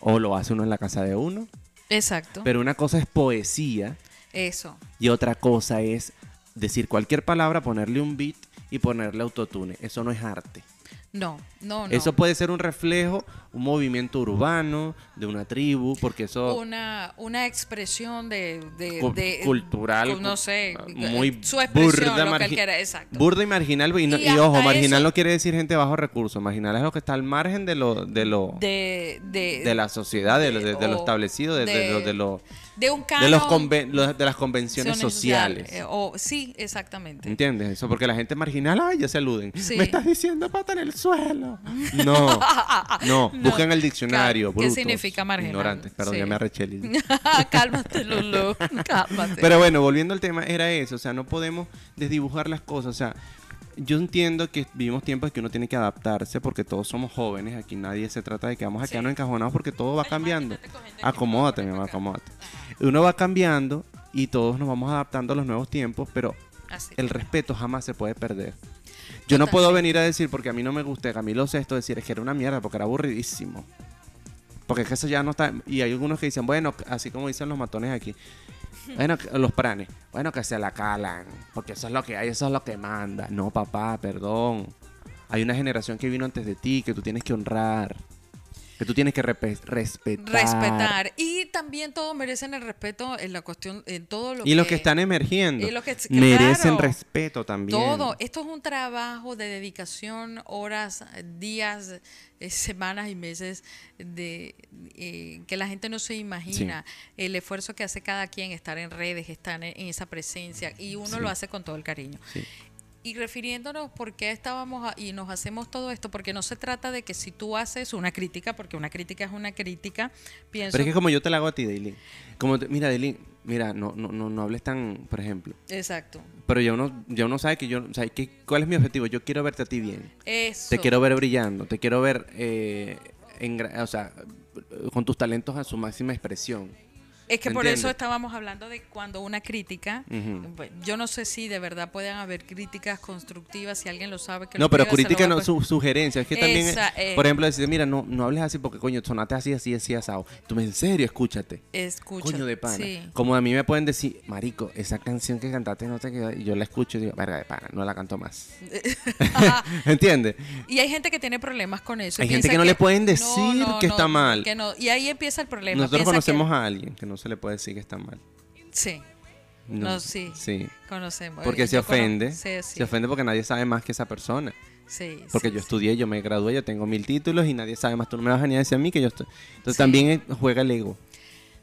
O lo hace uno en la casa de uno. Exacto. Pero una cosa es poesía Eso. y otra cosa es decir cualquier palabra, ponerle un beat y ponerle autotune. Eso no es arte. No, no, no. Eso puede ser un reflejo, un movimiento urbano, de una tribu, porque eso una, una expresión de, de, cu- de- cultural, cu- no sé, cu- muy su burda, lo que él exacto. burda y marginal. Y, no- Y y ojo, marginal eso- no quiere decir gente bajo recursos. Marginal es lo que está al margen de lo, de lo, de, de, la sociedad, de, lo- o establecido, de- lo, de lo- de un de los canon conven- los- de las convenciones sociales. eh, o, sí, exactamente. ¿Entiendes? Eso porque la gente marginal, ay, ya se aluden. Sí. Me estás diciendo pata en el suelo. No, no, busquen el diccionario. ¿qué significa marginal? Ignorantes, perdón, Sí. ya me arreché. Cálmate, Lulu. Cálmate. Pero bueno, volviendo al tema, era eso. O sea, no podemos desdibujar las cosas. O sea, yo entiendo que vivimos tiempos que uno tiene que adaptarse porque todos somos jóvenes. Aquí nadie se trata de que vamos a Sí. quedarnos encajonados porque todo va cambiando. Acomódate, mi amor, acá. acomódate. Uno va cambiando y todos nos vamos adaptando a los nuevos tiempos, pero Así. el respeto jamás se puede perder. Yo no puedo venir a decir, porque a mí no me gusta, Camilo Sesto decir, es que era una mierda, porque era aburridísimo. Porque es que eso ya no está... Y hay algunos que dicen, bueno, así como dicen los matones aquí, bueno, los pranes, bueno, que se la calan, porque eso es lo que hay, eso es lo que manda. No, papá, perdón. Hay una generación que vino antes de ti, que tú tienes que honrar, que tú tienes que respetar. Respetar. Y también todos merecen el respeto en la cuestión, en todo lo Y los que están emergiendo y los que- merecen claro. respeto también. Todo. Esto es un trabajo de dedicación, horas, días, eh, semanas y meses de eh, que la gente no se imagina el esfuerzo que hace cada quien estar en redes, estar en, en esa presencia y uno Sí. lo hace con todo el cariño. Sí. Y refiriéndonos por qué estábamos a- y nos hacemos todo esto, porque no se trata de que si tú haces una crítica, porque una crítica es una crítica, pienso Pero es que como yo te la hago a ti, Daily. Como te- mira, Daily, mira, no, no, no, no hables tan, por ejemplo. Exacto. Pero ya uno, ya uno sabe que yo, o sea, que, ¿cuál es mi objetivo? Yo quiero verte a ti bien. Eso. Te quiero ver brillando, te quiero ver, eh, en o sea, con tus talentos a su máxima expresión. Es que por ¿entiendes? eso estábamos hablando de cuando una crítica, yo no sé si de verdad pueden haber críticas constructivas, si alguien lo sabe que No, lo pero escriba, se lo crítica voy a no, su, sugerencia. Es que también, eh. por ejemplo, decir, mira, no, no hables así porque, coño, sonaste así, así, así, asado. Tú me, en serio, escúchate. Escucha, Coño de pana. sí. Como a mí me pueden decir, marico, esa canción que cantaste no te quedó. Y yo la escucho y digo, verga de pana, no la canto más. ¿Entiendes? Y hay gente que tiene problemas con eso. Hay gente que no le pueden decir que está mal. que. Y ahí empieza el problema. Nosotros Piensa conocemos que- a alguien que no se le puede decir que está mal. Sí, No, No, sí. Sí. conocemos. Porque se ofende. Sí, sí, Se ofende porque nadie sabe más que esa persona. sí, Porque sí, yo estudié, yo me gradué, yo tengo mil títulos y nadie sabe más. Tú no me vas a venir a decir a mí que yo estoy. Entonces también eh, juega el ego.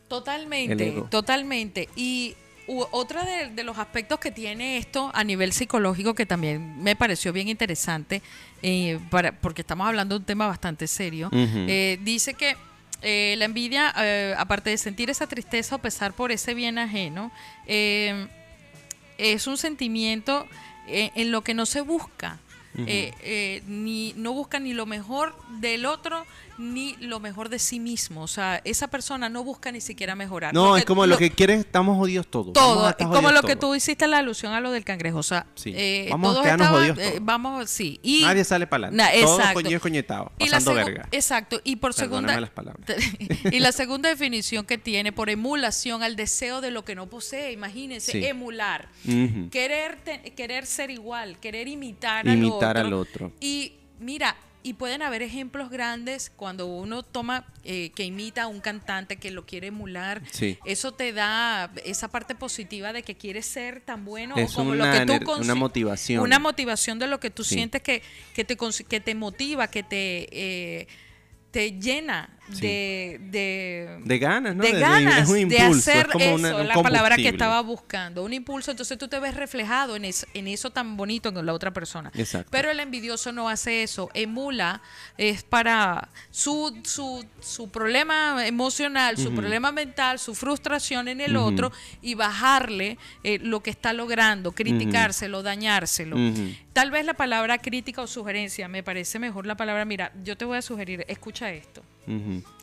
El Totalmente, ego. totalmente. Y otra de, de los aspectos que tiene esto a nivel psicológico que también me pareció bien interesante, eh, para, porque estamos hablando de un tema bastante serio, eh, dice que eh, la envidia, eh, aparte de sentir esa tristeza o pesar por ese bien ajeno, eh, es un sentimiento eh, en lo que no se busca. Ni no busca ni lo mejor del otro ni lo mejor de sí mismo o sea esa persona no busca ni siquiera mejorar No, es como lo, que quieres, estamos jodidos todos. Todo a es como lo que tú hiciste la alusión a lo del cangrejo o sea Sí. eh, Vamos a todos quedarnos estaban- jodidos eh, vamos sí y Nadie sale para Na- adelante. Todos coñidos coñetados, pasando verga. exacto y por Perdóname segunda las palabras. y la segunda definición que tiene por emulación al deseo de lo que no posee imagínense Sí. emular Ujú. querer te- querer ser igual querer imitar, Imitar al al otro. otro. y mira y pueden haber ejemplos grandes cuando uno toma eh, que imita a un cantante que lo quiere emular Sí. eso te da esa parte positiva de que quieres ser tan bueno Es o como una lo que tú una motivación. una motivación de lo que tú Sí. sientes que, que te que te motiva que te eh, te llena Sí. de, de De ganas, ¿no? de ganas de es hacer como eso, una- la palabra que estaba buscando, un impulso, entonces tú te ves reflejado en eso, en eso tan bonito en la otra persona. Exacto. Pero el envidioso no hace eso, emula, es para su, su, su problema emocional, su problema mental, su frustración en el otro y bajarle eh, lo que está logrando, criticárselo, dañárselo. Tal vez la palabra crítica o sugerencia, me parece mejor la palabra, mira, yo te voy a sugerir, escucha esto.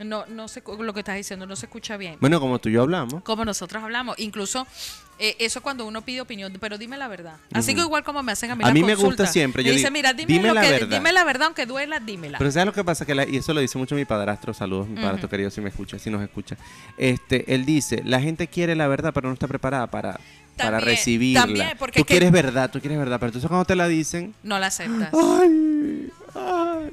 No, no sé lo que estás diciendo, no se escucha bien Bueno, como tú y yo hablamos. como nosotros hablamos. Incluso eh, eso cuando uno pide opinión, pero dime la verdad. Así que igual como me hacen a mí A las mí me gusta siempre, yo dice, digo, mira, dime, dime lo la que, verdad. dime la verdad, aunque duela, dímela. Pero ¿sabes lo que pasa? Que la- y eso lo dice mucho mi padrastro. Saludos, mi padrastro querido, si me escucha, si nos escucha. Este, él dice, la gente quiere la verdad, pero no está preparada para, para También, recibirla. también, porque tú que- quieres verdad, tú quieres verdad, pero entonces cuando te la dicen, no la aceptas. ay, ay.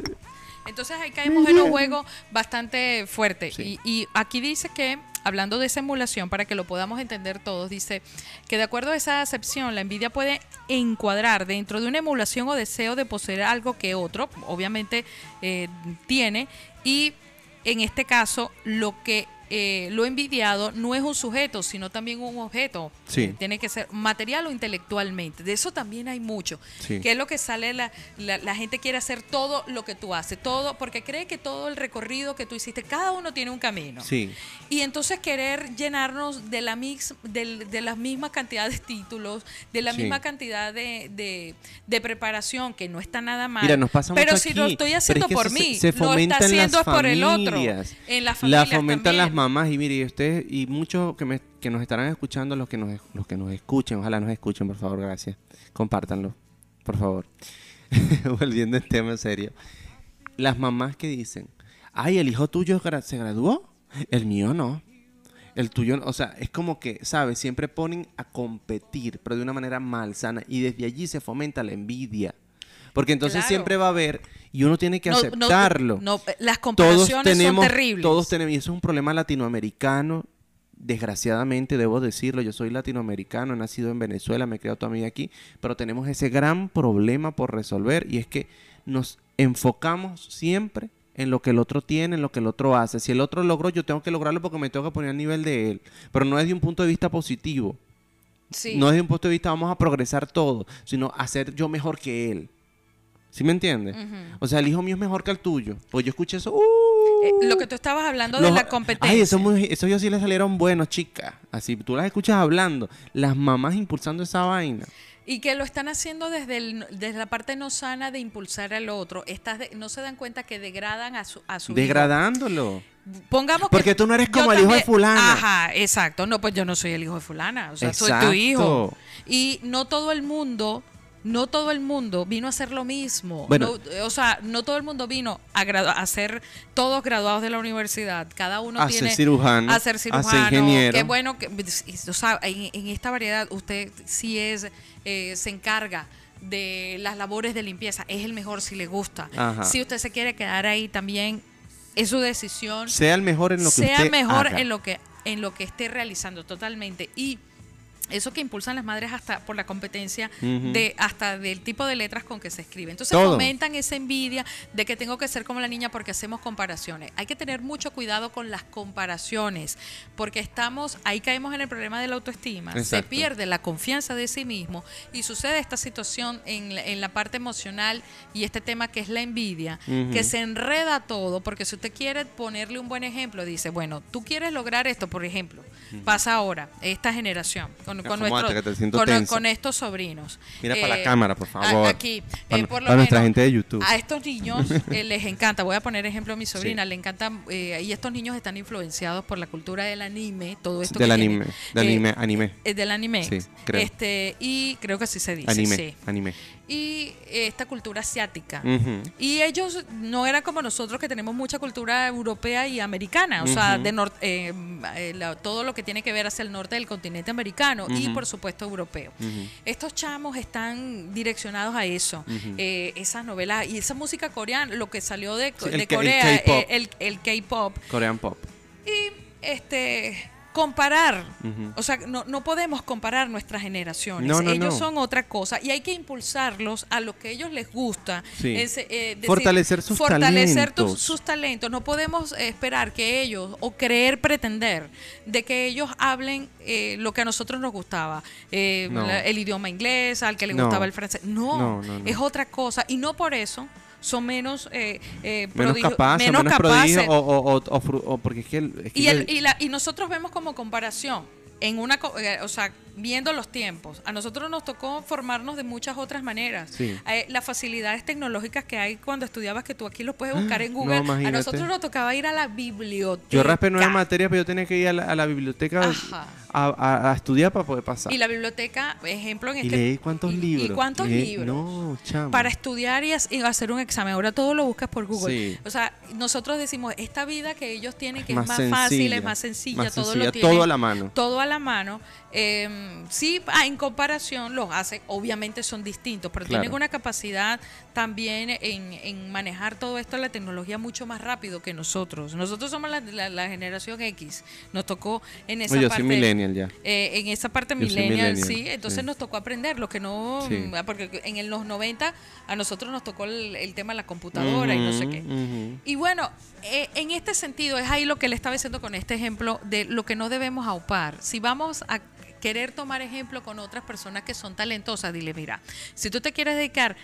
Entonces ahí caemos en un juego bastante fuerte. Sí. Y, y aquí dice que, hablando de esa emulación, para que lo podamos entender todos, dice que de acuerdo a esa acepción, la envidia puede encuadrar dentro de una emulación o deseo de poseer algo que otro, obviamente, eh, tiene. Y en este caso, lo que eh, lo envidiado no es un sujeto, sino también un objeto. Sí. Tiene que ser material o intelectualmente. De eso también hay mucho. Sí. Que es lo que sale, la, la, la gente quiere hacer todo lo que tú haces, todo, porque cree que todo el recorrido que tú hiciste, cada uno tiene un camino. Sí. Y entonces querer llenarnos de la mix, del- de, las mismas cantidades de títulos, de la misma cantidad de, de- de preparación, que no está nada mal. Mira, nos pasa Pero mucho si aquí, lo estoy haciendo es que por se- mí, se lo está haciendo por el otro. En las La familias fomentan también. las mamás y mire, y ustedes y muchos que, me- que nos estarán escuchando, los que nos, los que nos escuchen, ojalá nos escuchen, por favor, gracias. Compártanlo, por favor. Volviendo al tema serio. Las mamás que dicen, ay, el hijo tuyo se graduó, el mío no. El tuyo, no". o sea, es como que, ¿sabes? Siempre ponen a competir, pero de una manera malsana. Y desde allí se fomenta la envidia. Porque entonces Claro. siempre va a haber, y uno tiene que No, aceptarlo no, las todos comparaciones tenemos, son terribles. todos tenemos, y eso es un problema latinoamericano, desgraciadamente debo decirlo, yo soy latinoamericano, he nacido en Venezuela, me he criado toda mi vida aquí, pero tenemos ese gran problema por resolver y es que nos enfocamos siempre en lo que el otro tiene, en lo que el otro hace. Si el otro logró, yo tengo que lograrlo porque me tengo que poner al nivel de él, pero no desde un punto de vista positivo. Sí. No desde un punto de vista vamos a progresar todo, sino hacer yo mejor que él. ¿Sí me entiendes? O sea, el hijo mío es mejor que el tuyo. Pues yo escuché eso. Eh, ¡uh! lo que tú estabas hablando de la competencia. Ay, eso, muy- eso yo sí le salieron buenos, chicas. Así, tú las escuchas hablando. Las mamás impulsando esa vaina. Y que lo están haciendo desde, el- desde la parte no sana de impulsar al otro. Estás de- no se dan cuenta que degradan a su, a su hijo. Degradándolo. pongamos Porque que tú no eres como el hijo de fulana. Ajá, exacto. No, pues yo no soy el hijo de fulana, o sea, soy tu Exacto. hijo. Y no todo el mundo, no todo el mundo vino a hacer lo mismo. Bueno. No, o sea, no todo el mundo vino a, ser todos graduados de la universidad. Cada uno A ser tiene cirujano, a ser a ser cirujano. ingeniero. Qué bueno que, o sea, en, en esta variedad usted sí es, eh, se encarga de las labores de limpieza. Es el mejor si le gusta. Ajá. Si usted se quiere quedar ahí también, es su decisión Sea el mejor en lo que sea usted mejor haga. en lo que en lo que esté realizando totalmente y eso que impulsan las madres hasta por la competencia de hasta del tipo de letras con que se escribe. Entonces Todo. fomentan esa envidia de que tengo que ser como la niña porque hacemos comparaciones. Hay que tener mucho cuidado con las comparaciones porque estamos ahí caemos en el problema de la autoestima. Se pierde la confianza de sí mismo y sucede esta situación en, la- en la parte emocional y este tema que es la envidia, que se enreda todo porque si usted quiere ponerle un buen ejemplo, dice, bueno, tú quieres lograr esto, por ejemplo, pasa ahora, esta generación, con, con, nuestro- con, con estos sobrinos. Mira para la Eh, cámara, por favor. Aquí, Para- eh, por lo para nuestra gente de YouTube. A estos niños eh, les encanta, voy a poner ejemplo a mi sobrina, Sí. le encanta, eh, y estos niños están influenciados por la cultura del anime, todo esto Del que anime, tiene. del anime, anime. del anime. Sí, creo. Este, y creo que así se dice. Anime, sí. anime. Y eh, esta cultura asiática. Y ellos no eran como nosotros que tenemos mucha cultura europea y americana, o sea, de nor- eh, eh, la- todo lo que tiene que ver hacia el norte del continente americano y por supuesto europeo. Estos chamos están direccionados a eso, eh, esas novelas y esa música coreana, lo que salió de, Sí, el de K- el Corea, K-pop. el, el K-pop, Korean pop. y este comparar, o sea, no, no podemos comparar nuestras generaciones. No, no, ellos son otra cosa y hay que impulsarlos a lo que ellos les gusta. Sí. Ese, eh, decir, Fortalecer sus fortalecer talentos. sus talentos. No podemos eh, esperar que ellos o creer pretender de que ellos hablen eh, lo que a nosotros nos gustaba, eh, la- el idioma inglés, al que le gustaba el francés. No, No, no, no. es otra cosa y no por eso son menos eh, eh, Menos prodigio- capaces, menos menos, prodigio, capaces. o, o, o- o porque es que, es que Y, el- y, la- y nosotros vemos como comparación, en una, eh, o sea, viendo los tiempos, a nosotros nos tocó formarnos de muchas otras maneras. Sí. Eh, las facilidades tecnológicas que hay cuando estudiabas, que tú aquí los puedes buscar en Google, a nosotros nos tocaba ir a la biblioteca. yo raspé nueve materias, pero yo tenía que ir a la, a la biblioteca a, a- a estudiar para poder pasar. Y la biblioteca, ejemplo, en Y este... leí cuántos y- libros. ¿Y cuántos Leí- libros? No, chamo. para estudiar y, y hacer un examen. Ahora todo lo buscas por Google. Sí. O sea, nosotros decimos, esta vida que ellos tienen, que Más es más fácil, es más sencilla, más todo sencilla, lo tienen. todo a la mano. Todo a la mano. Eh, sí, ah, en comparación los hace, obviamente son distintos, pero Claro. tienen una capacidad también en, en manejar todo esto, la tecnología, mucho más rápido que nosotros. Nosotros somos la, la- la generación X. Nos tocó en esa yo parte. soy millennial ya. Eh, en esa parte millennial, millennial, sí, entonces sí. nos tocó aprender lo que no, Sí. mm, porque en los 90 a nosotros nos tocó el, el tema de la computadora y no sé qué. Y bueno, eh, en este sentido es ahí lo que le estaba diciendo con este ejemplo de lo que no debemos aupar. Si vamos a querer tomar ejemplo con otras personas que son talentosas, dile, mira, si tú te quieres dedicar,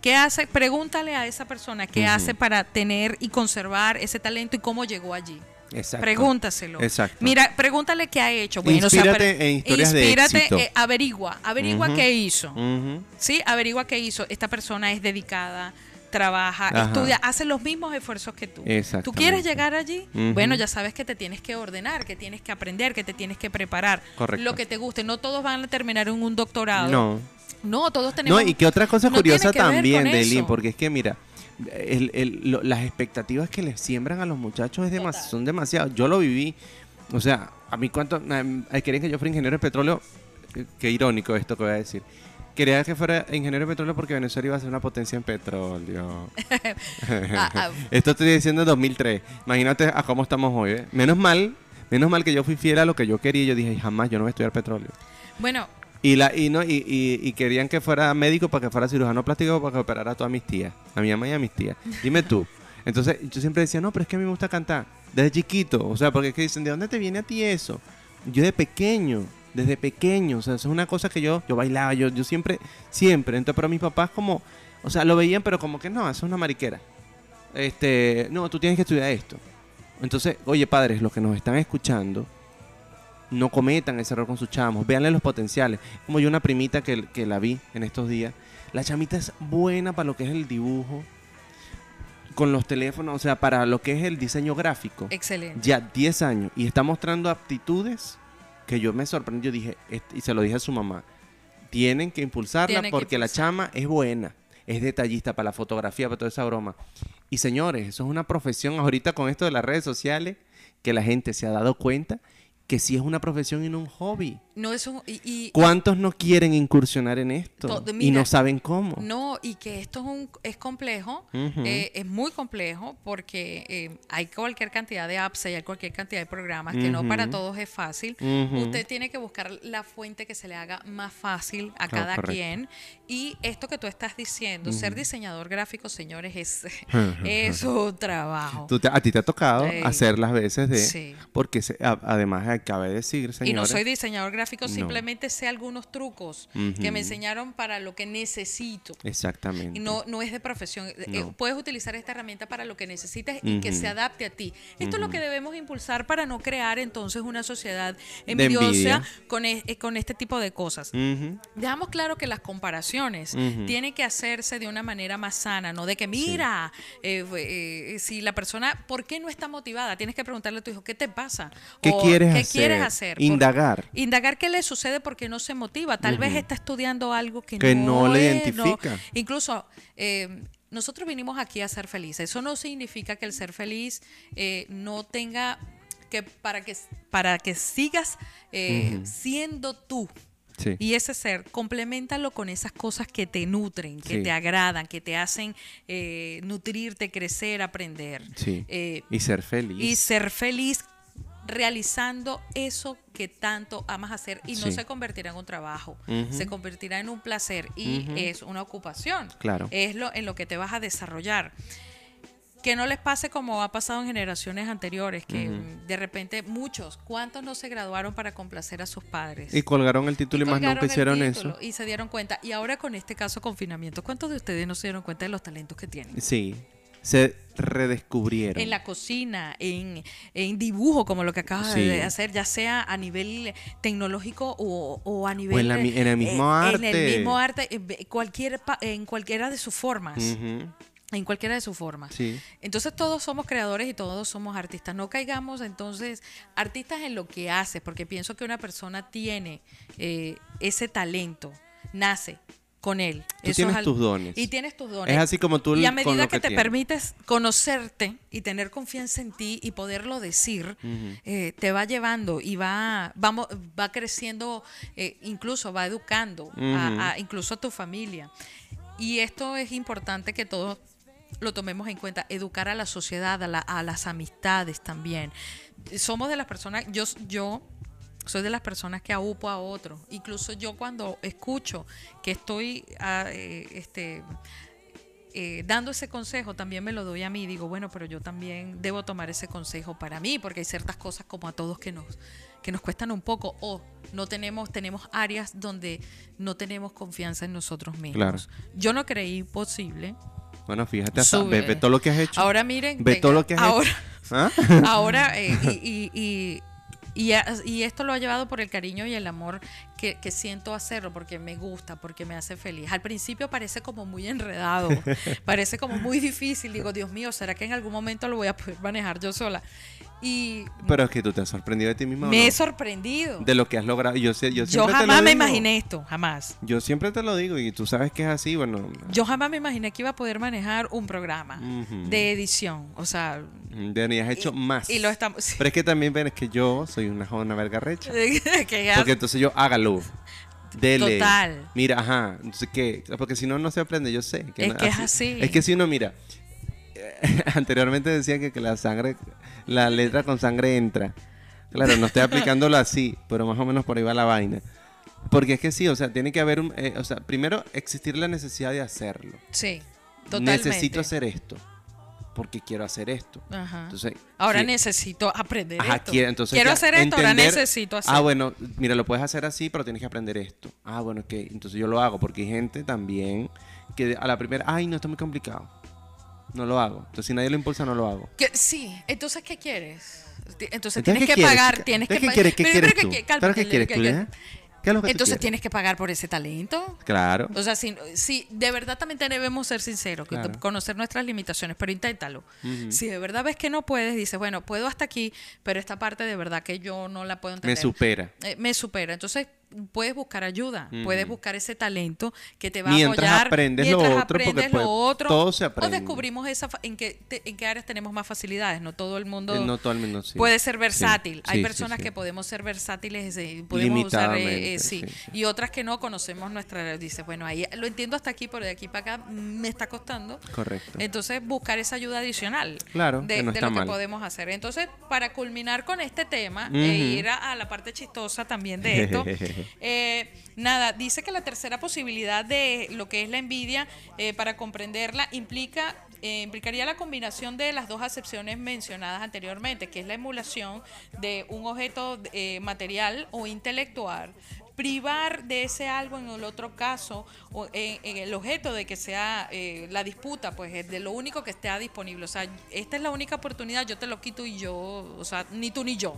¿qué hace? Pregúntale a esa persona qué hace para tener y conservar ese talento y cómo llegó allí. Exacto. Pregúntaselo. Exacto. Mira, pregúntale qué ha hecho. Bueno, Inspírate en historias de éxito. eh, averigua, averigua qué hizo. Sí, averigua qué hizo. Esta persona es dedicada, trabaja, Ajá. estudia, hace los mismos esfuerzos que tú. ¿Tú quieres llegar allí? Bueno, ya sabes que te tienes que ordenar, que tienes que aprender, que te tienes que preparar. Correcto. Lo que te guste. No todos van a terminar en un doctorado. No. No, todos tenemos. No, y que otra cosa no curiosa también, Delin, porque es que mira, el- el- lo- las expectativas que les siembran a los muchachos es demas- Total. son demasiado. Yo lo viví, o sea, a mí cuánto, querían que yo fuera ingeniero de petróleo, qué irónico esto que voy a decir. Quería que fuera ingeniero de petróleo porque Venezuela iba a ser una potencia en petróleo. Ah, ah. Esto estoy diciendo en 2003. Imagínate a cómo estamos hoy. ¿eh? Menos mal, menos mal que yo fui fiel a lo que yo quería. y Yo dije, jamás, yo no voy a estudiar petróleo. Bueno, Y, la, y, no, y, y- y querían que fuera médico para que fuera cirujano plástico para que operara a todas mis tías, a mi mamá y a mis tías. Dime tú. Entonces yo siempre decía, no, pero es que a mí me gusta cantar desde chiquito. O sea, porque es que dicen, ¿de dónde te viene a ti eso? Yo de pequeño, desde pequeño. O sea, eso es una cosa que yo, yo bailaba, yo, yo siempre, siempre. Entonces, pero mis papás como, o sea, lo veían, pero como que no, eso es una mariquera. Este, no, tú tienes que estudiar esto. Entonces, oye, padres, los que nos están escuchando, no cometan ese error con sus chamos, véanle los potenciales. Como yo una primita que, que la vi en estos días, la chamita es buena para lo que es el dibujo. con los teléfonos, o sea, para lo que es el diseño gráfico. Excelente. Ya 10 años y está mostrando aptitudes que yo me sorprendí. Yo dije, y se lo dije a su mamá, tienen que impulsarla Tienen que porque la chama es buena, es detallista para la fotografía, para toda esa broma. Y señores, eso es una profesión ahorita con esto de las redes sociales que la gente se ha dado cuenta que sí es una profesión y no un hobby. No es un... Y, y- ¿Cuántos no quieren incursionar en esto To- y mira, no saben cómo? No, y que esto es, un, es complejo, Ujú. eh, es muy complejo porque eh, hay cualquier cantidad de apps y hay cualquier cantidad de programas que no para todos es fácil. Ujú. Usted tiene que buscar la fuente que se le haga más fácil a cada correcto. quien. Y esto que tú estás diciendo, ser diseñador gráfico, señores, es, es un trabajo. Tú te- a ti te ha tocado Ey. hacer las veces de... Sí. Porque se- a- además acabe de decir, señores... Y no soy diseñador gráfico, No. simplemente sé algunos trucos que me enseñaron para lo que necesito. Exactamente. Y no, no es de profesión. Eh, No. puedes utilizar esta herramienta para lo que necesites y que se adapte a ti. Esto es lo que debemos impulsar para no crear entonces una sociedad envidiosa con, eh, con este tipo de cosas. Dejamos claro que las comparaciones tienen que hacerse de una manera más sana, no de que mira, eh, eh, si la persona, ¿por qué no está motivada? Tienes que preguntarle a tu hijo, ¿qué te pasa? ¿Qué O, quieres ¿qué hacer? Quieres hacer? Por- Indagar. Indagar qué le sucede porque no se motiva. Tal vez está estudiando algo que, Que no le es, no- identifica. Incluso eh, nosotros vinimos aquí a ser felices. Eso no significa que el ser feliz eh, no tenga que para que para que sigas eh, siendo tú. Sí. Y ese ser, complementalo con esas cosas que te nutren, que Sí. te agradan, que te hacen eh, nutrirte, crecer, aprender. Sí. Eh, y ser feliz. y ser feliz realizando eso que tanto amas hacer y no Sí. se convertirá en un trabajo, se convertirá en un placer y es una ocupación. Claro. Es lo en lo que te vas a desarrollar. Que no les pase como ha pasado en generaciones anteriores, que de repente muchos, ¿cuántos no se graduaron para complacer a sus padres? Y colgaron el título y, más colgaron nunca hicieron eso. Y se dieron cuenta. Y ahora con este caso confinamiento, ¿cuántos de ustedes no se dieron cuenta de los talentos que tienen? Sí. Se redescubrieron. en la cocina, en, en dibujo, como lo que acabas Sí. de hacer, ya sea a nivel tecnológico o, o a nivel... en la mi- en el mismo eh, En arte. el mismo arte, cualquier, en cualquiera de sus formas. En cualquiera de sus formas. Sí. Entonces todos somos creadores y todos somos artistas. No caigamos entonces artistas en lo que hace, porque pienso que una persona tiene eh, ese talento, nace con él. Tú tienes al- tus dones. Y tienes tus dones. Es así como tú Y a medida que, que te tienes. permites conocerte y tener confianza en ti y poderlo decir, eh, te va llevando y va, vamos, va creciendo, eh, incluso va educando a- incluso a tu familia. Y esto es importante que todos lo tomemos en cuenta, educar a la sociedad, a, la- a las amistades también. Somos de las personas, yo, yo soy de las personas que aúpo a otros. Incluso yo cuando escucho que estoy ah, eh, este, eh, dando ese consejo, también me lo doy a mí. Digo, bueno, pero yo también debo tomar ese consejo para mí, porque hay ciertas cosas como a todos que nos, que nos cuestan un poco o no tenemos, tenemos áreas donde no tenemos confianza en nosotros mismos. Claro. Yo no creí posible. Bueno, fíjate, hasta- ve, ve todo lo que has hecho. Ahora miren, Ve venga, todo lo que has ahora, hecho. ¿Ah? ahora eh, y, y- y- y y esto lo ha llevado por el cariño y el amor que, que siento hacerlo, porque me gusta, porque me hace feliz. Al principio parece como muy enredado, parece como muy difícil. Digo, Dios mío, ¿será que en algún momento lo voy a poder manejar yo sola? Y Pero es que tú te has sorprendido de ti mismo. me he sorprendido. De lo que has logrado. Yo, sé- yo Yo siempre te jamás me digo. imaginé esto, jamás. Yo siempre te lo digo y tú sabes que es así, bueno. Yo jamás me imaginé que iba a poder manejar un programa Ujú. de edición. O sea, Ni has hecho más. y lo estamos. Pero es que también ven es que yo soy una joven verga recha. que ya- Porque entonces yo hágalo. Dele. Total. Mira, ajá. Entonces, ¿qué? Porque si no, no se aprende. Yo sé. Es no- que es así. Es que si uno mira. anteriormente decía que, que la sangre. La letra con sangre entra. Claro, no estoy aplicándolo así. Pero más o menos por ahí va la vaina. Porque es que sí, o sea, tiene que haber un. eh, o sea, primero existir la necesidad de hacerlo. Sí, totalmente. Necesito hacer esto. Porque quiero hacer esto. Ajá. Entonces, Ahora necesito aprender Ajá, esto. quiero, entonces Quiero ya hacer esto, ahora necesito hacer. Ah, bueno, mira, lo puedes hacer así, pero tienes que aprender esto. Ah, bueno, ok, entonces yo lo hago, porque hay gente también que a la primera, ay, no, está muy complicado. No lo hago. Entonces, si nadie lo impulsa, no lo hago. Sí, entonces, ¿qué quieres? Entonces, Entonces, tienes ¿qué que quieres, pagar, tienes que Entonces, ¿qué pagar. quieres? ¿Qué quieres quieres tú, eh? ¿Qué es lo que tú Entonces quieres? tienes que pagar por ese talento. Claro. O sea, si, si de verdad también debemos ser sinceros, Claro. conocer nuestras limitaciones, pero inténtalo. Si de verdad ves que no puedes, dices, bueno, puedo hasta aquí, pero esta parte de verdad que yo no la puedo entender. Me supera. Eh, me supera. Entonces puedes buscar ayuda, puedes buscar ese talento que te va Mientras a apoyar aprendes lo otro, aprendes pues, lo otro, todo se o aprende. descubrimos esa fa- en qué te- en qué áreas tenemos más facilidades. No todo el mundo Eh, No todo el mundo sí. puede ser versátil. sí, Hay sí, personas que podemos ser versátiles, eh, podemos usar, eh, eh, sí. y otras que no conocemos nuestra. Dice, bueno, ahí lo entiendo hasta aquí, pero de aquí para acá me está costando. Correcto. Entonces, buscar esa ayuda adicional Claro, de, que no de está lo mal. que podemos hacer. Entonces, para culminar con este tema e ir a, a la parte chistosa también de esto, eh, nada, dice que la tercera posibilidad de lo que es la envidia, eh, para comprenderla, implica eh, implicaría la combinación de las dos acepciones mencionadas anteriormente, que es la emulación de un objeto eh, material o intelectual, privar de ese algo en el otro caso, o en, el objeto de que sea eh, la disputa, pues es de lo único que esté disponible. O sea, esta es la única oportunidad, yo te lo quito y yo, o sea, ni tú ni yo.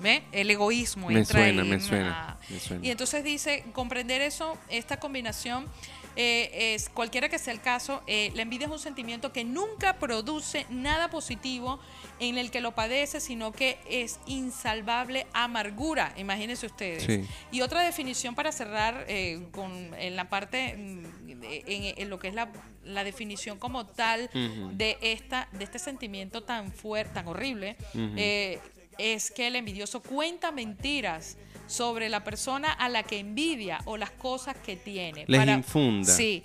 ¿Ve? El egoísmo Me entra suena, ahí. me suena, me suena. Y entonces dice, comprender eso, esta combinación, eh, es cualquiera que sea el caso, eh, la envidia es un sentimiento que nunca produce nada positivo en el que lo padece, sino que es insalvable amargura, imagínense ustedes. Sí. Y otra definición para cerrar eh, con en la parte, mm, en, en lo que es la, la definición como tal de esta de este sentimiento tan fuerte, tan horrible, eh, es que el envidioso cuenta mentiras sobre la persona a la que envidia o las cosas que tiene. Les infunda. Sí,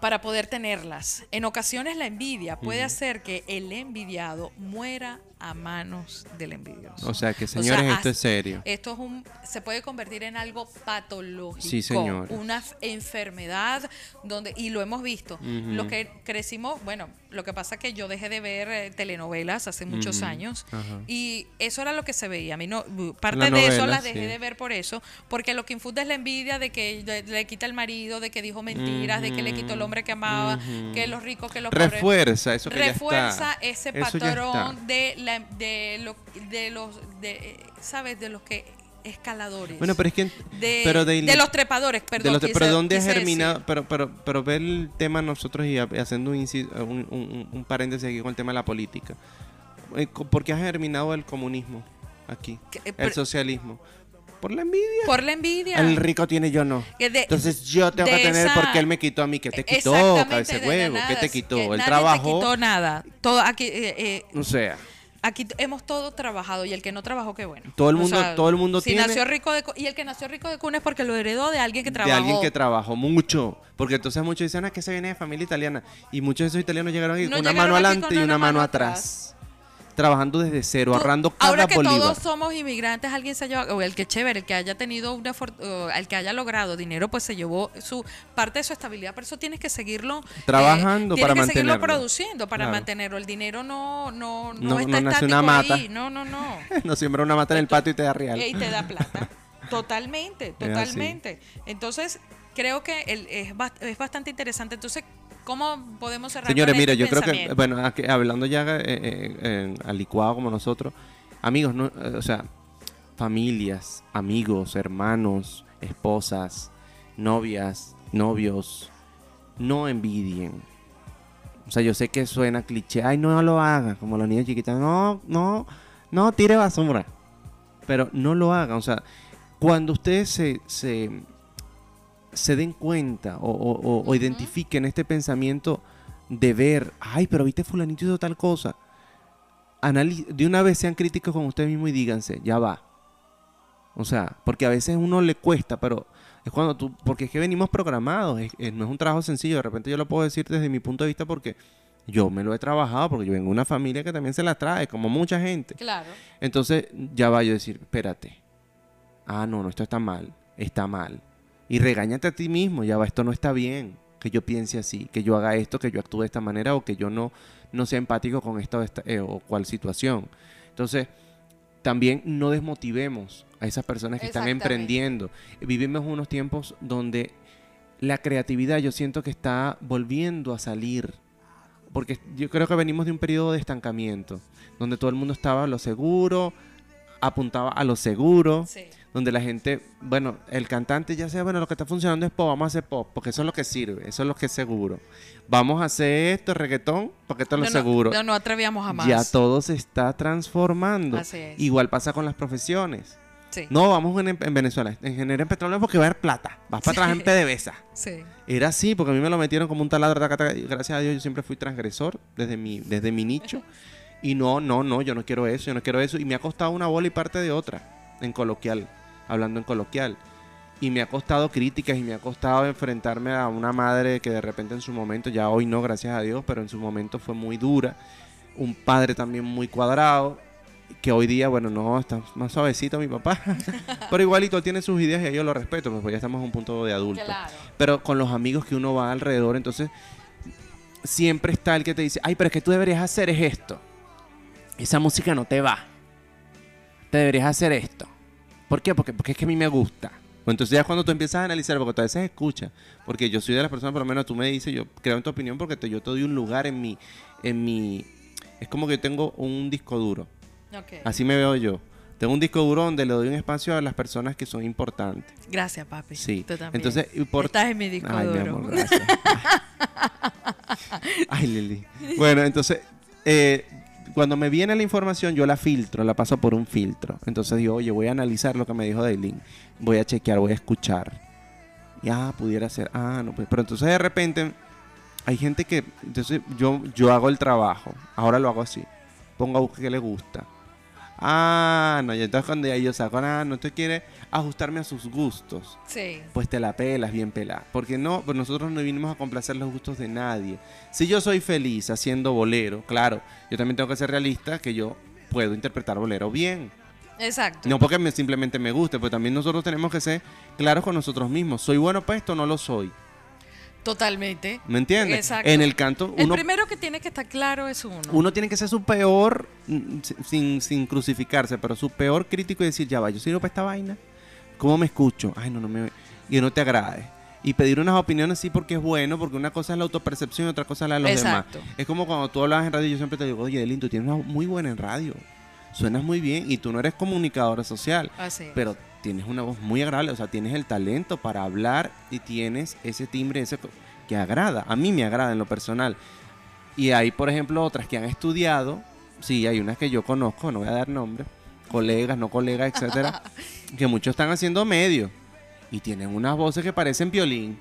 para poder tenerlas. En ocasiones la envidia puede hacer que el envidiado muera a manos del envidioso. O sea que, O sea, señores, esto es serio. Esto es un, se puede convertir en algo patológico. Sí, señora. Una enfermedad donde, y lo hemos visto. Los que crecimos, bueno, lo que pasa es que yo dejé de ver eh, telenovelas hace muchos años y eso era lo que se veía. A mí no, parte de eso las dejé sí. de ver por eso, porque lo que infunde es la envidia de que le, le quita el marido, de que dijo mentiras, de que le quitó el hombre que amaba, que los ricos, que los pobres Refuerza eso que ya refuerza está. ese Eso ya está. patrón de, la, de, lo, de los de, sabes de los que escaladores Bueno, pero es que... de, pero de, de los trepadores de perdón los- quise- pero ¿dónde germinado? Pero, pero, pero ver el tema nosotros y ha- haciendo un, un, un- un paréntesis aquí con el tema de la política. Eh, ¿Por qué ha germinado el comunismo aquí? Que, eh, El pero- socialismo. Por la envidia. por la envidia El rico tiene, yo no. Que de- Entonces yo tengo que de tener esa- porque él me quitó a mí. ¿Qué te quitó, cabeza de de huevo? nada, ¿Qué te quitó? que El nadie trabajo. te quitó nada todo aquí eh, eh, O sea, aquí hemos todos trabajado y el que no trabajó qué bueno Todo el O mundo- sea, todo el mundo si tiene- nació rico de y el que nació rico de cuna es porque lo heredó de alguien que de trabajó alguien que trabajó mucho. Porque entonces muchos dicen, ah, que se viene de familia italiana. Y muchos de esos italianos llegaron aquí No con una mano adelante y una, mano, atrás. atrás. Trabajando desde cero, Tú- ahorrando cada ahora que bolívar. todos somos inmigrantes, alguien se lleva, o el que chévere, el que haya tenido una, el que haya logrado dinero, pues se llevó su parte de su estabilidad, pero eso tienes que seguirlo eh, Trabajando tienes para que seguirlo mantenerlo. produciendo para Claro. mantenerlo. El dinero no no no, No- está no nace estático una mata. ahí. No, no, no. no siembra una mata en el patio y te da real. Y te da plata. Totalmente, totalmente. Entonces, creo que el- es, es bastante interesante. Entonces, ¿cómo podemos cerrar Señores, mire, este yo creo que, bueno, aquí, hablando ya eh, eh, eh, al licuado como nosotros, amigos, no, eh, o sea, familias, amigos, hermanos, esposas, novias, novios, no envidien. O sea, yo sé que suena cliché, ay, no lo haga, como los niños chiquitos, no, no, no tire basura. Pero no lo hagan, o sea, cuando ustedes se, se, se den cuenta o, o- o- o Ujú. identifiquen este pensamiento de ver, ay, pero viste fulanito hizo tal cosa. Anali- de una vez sean críticos con ustedes mismos y díganse, ya va. O sea, porque a veces a uno le cuesta, pero es cuando tú, porque es que venimos programados, es- es- no es un trabajo sencillo, de repente yo lo puedo decir desde mi punto de vista porque yo me lo he trabajado, porque yo vengo de una familia que también se la trae, como mucha gente. Claro. Entonces ya va yo a decir, espérate. Ah, no, no, esto está mal. Está mal. Y regáñate a ti mismo, ya va, esto no está bien. Que yo piense así, que yo haga esto, que yo actúe de esta manera o que yo no, no sea empático con esta o, esta, eh, o cual situación. Entonces, también no desmotivemos a esas personas que están emprendiendo. Vivimos unos tiempos donde la creatividad yo siento que está volviendo a salir. Porque yo creo que venimos de un periodo de estancamiento, donde todo el mundo estaba a lo seguro, apuntaba a lo seguro, Sí. donde la gente, bueno, el cantante ya sea, bueno, lo que está funcionando es pop, vamos a hacer pop, porque eso es lo que sirve, eso es lo que es seguro. Vamos a hacer esto, reggaetón, porque esto es lo seguro. No, no atrevíamos jamás. ya todo se está transformando. Así es. Igual pasa con las profesiones. Sí. No, vamos en, en Venezuela, ingeniero en petróleo porque va a haber plata. Vas para atrás en PDVSA. Sí. Era así, porque a mí me lo metieron como un taladro. gracias a Dios yo siempre fui transgresor desde mi, desde mi nicho. Y no, no, no, yo no quiero eso, yo no quiero eso. Y me ha costado una bola y parte de otra, en coloquial, hablando en coloquial. Y me ha costado críticas y me ha costado enfrentarme a una madre que de repente en su momento, ya hoy no, gracias a Dios, pero en su momento fue muy dura. Un padre también muy cuadrado, que hoy día, bueno, no, está más suavecito mi papá. pero igualito tiene sus ideas y yo lo respeto, pues, pues ya estamos en un punto de adulto Claro. pero con los amigos que uno va alrededor, entonces siempre está el que te dice, ay, pero es que tú deberías hacer es esto. Esa música no te va. Te deberías hacer esto. ¿Por qué? Porque, porque es que a mí me gusta. Pues Entonces ya cuando tú empiezas a analizar, porque tú a veces escuchas, porque yo soy de las personas, por lo menos tú me dices, yo creo en tu opinión porque te- yo te doy un lugar en mi, en mi, es como que yo tengo un disco duro, así me veo yo. Tengo un disco duro donde le doy un espacio a las personas que son importantes. Gracias, papi. Sí. Tú también. Entonces, y por, Estás en mi disco Ay, mi duro. amor, gracias. Ay, Lili. Bueno, entonces, eh, cuando me viene la información, yo la filtro, la paso por un filtro. Entonces digo, oye, voy a analizar lo que me dijo Dailin. Voy a chequear, voy a escuchar. Y, ah, pudiera ser. Ah, no, pues. Pero entonces de repente hay gente que. Entonces yo, yo hago el trabajo. Ahora lo hago así. Pongo a buscar qué le gusta. Ah, no, y entonces cuando yo saco, ah, no te quiere ajustarme a sus gustos Sí. pues te la pelas bien pelada. Porque no, pues nosotros no vinimos a complacer los gustos de nadie. Si yo soy feliz haciendo bolero, claro, yo también tengo que ser realista que yo puedo interpretar bolero bien. Exacto. No porque me, simplemente me guste, pues también nosotros tenemos que ser claros con nosotros mismos. ¿Soy bueno para esto o no lo soy? Totalmente. ¿Me entiendes? Exacto. En el canto, El uno, primero que tiene que estar claro es uno. uno tiene que ser su peor, sin, sin crucificarse, pero su peor crítico y decir, ya va, yo sirvo para esta vaina. ¿Cómo me escucho? Ay, no, no me... Y no te agrade. Y pedir unas opiniones sí porque es bueno, porque una cosa es la autopercepción y otra cosa es la de los Exacto. demás. Es como cuando tú hablas en radio, yo siempre te digo, oye, Delin, tú tienes una muy buena en radio. Suenas muy bien y tú no eres comunicadora social, Así pero tienes una voz muy agradable, o sea, tienes el talento para hablar y tienes ese timbre ese que agrada. A mí me agrada en lo personal. Y hay, por ejemplo, otras que han estudiado, sí, hay unas que yo conozco, no voy a dar nombres, colegas, no colegas, etcétera, que muchos están haciendo medio y tienen unas voces que parecen violín.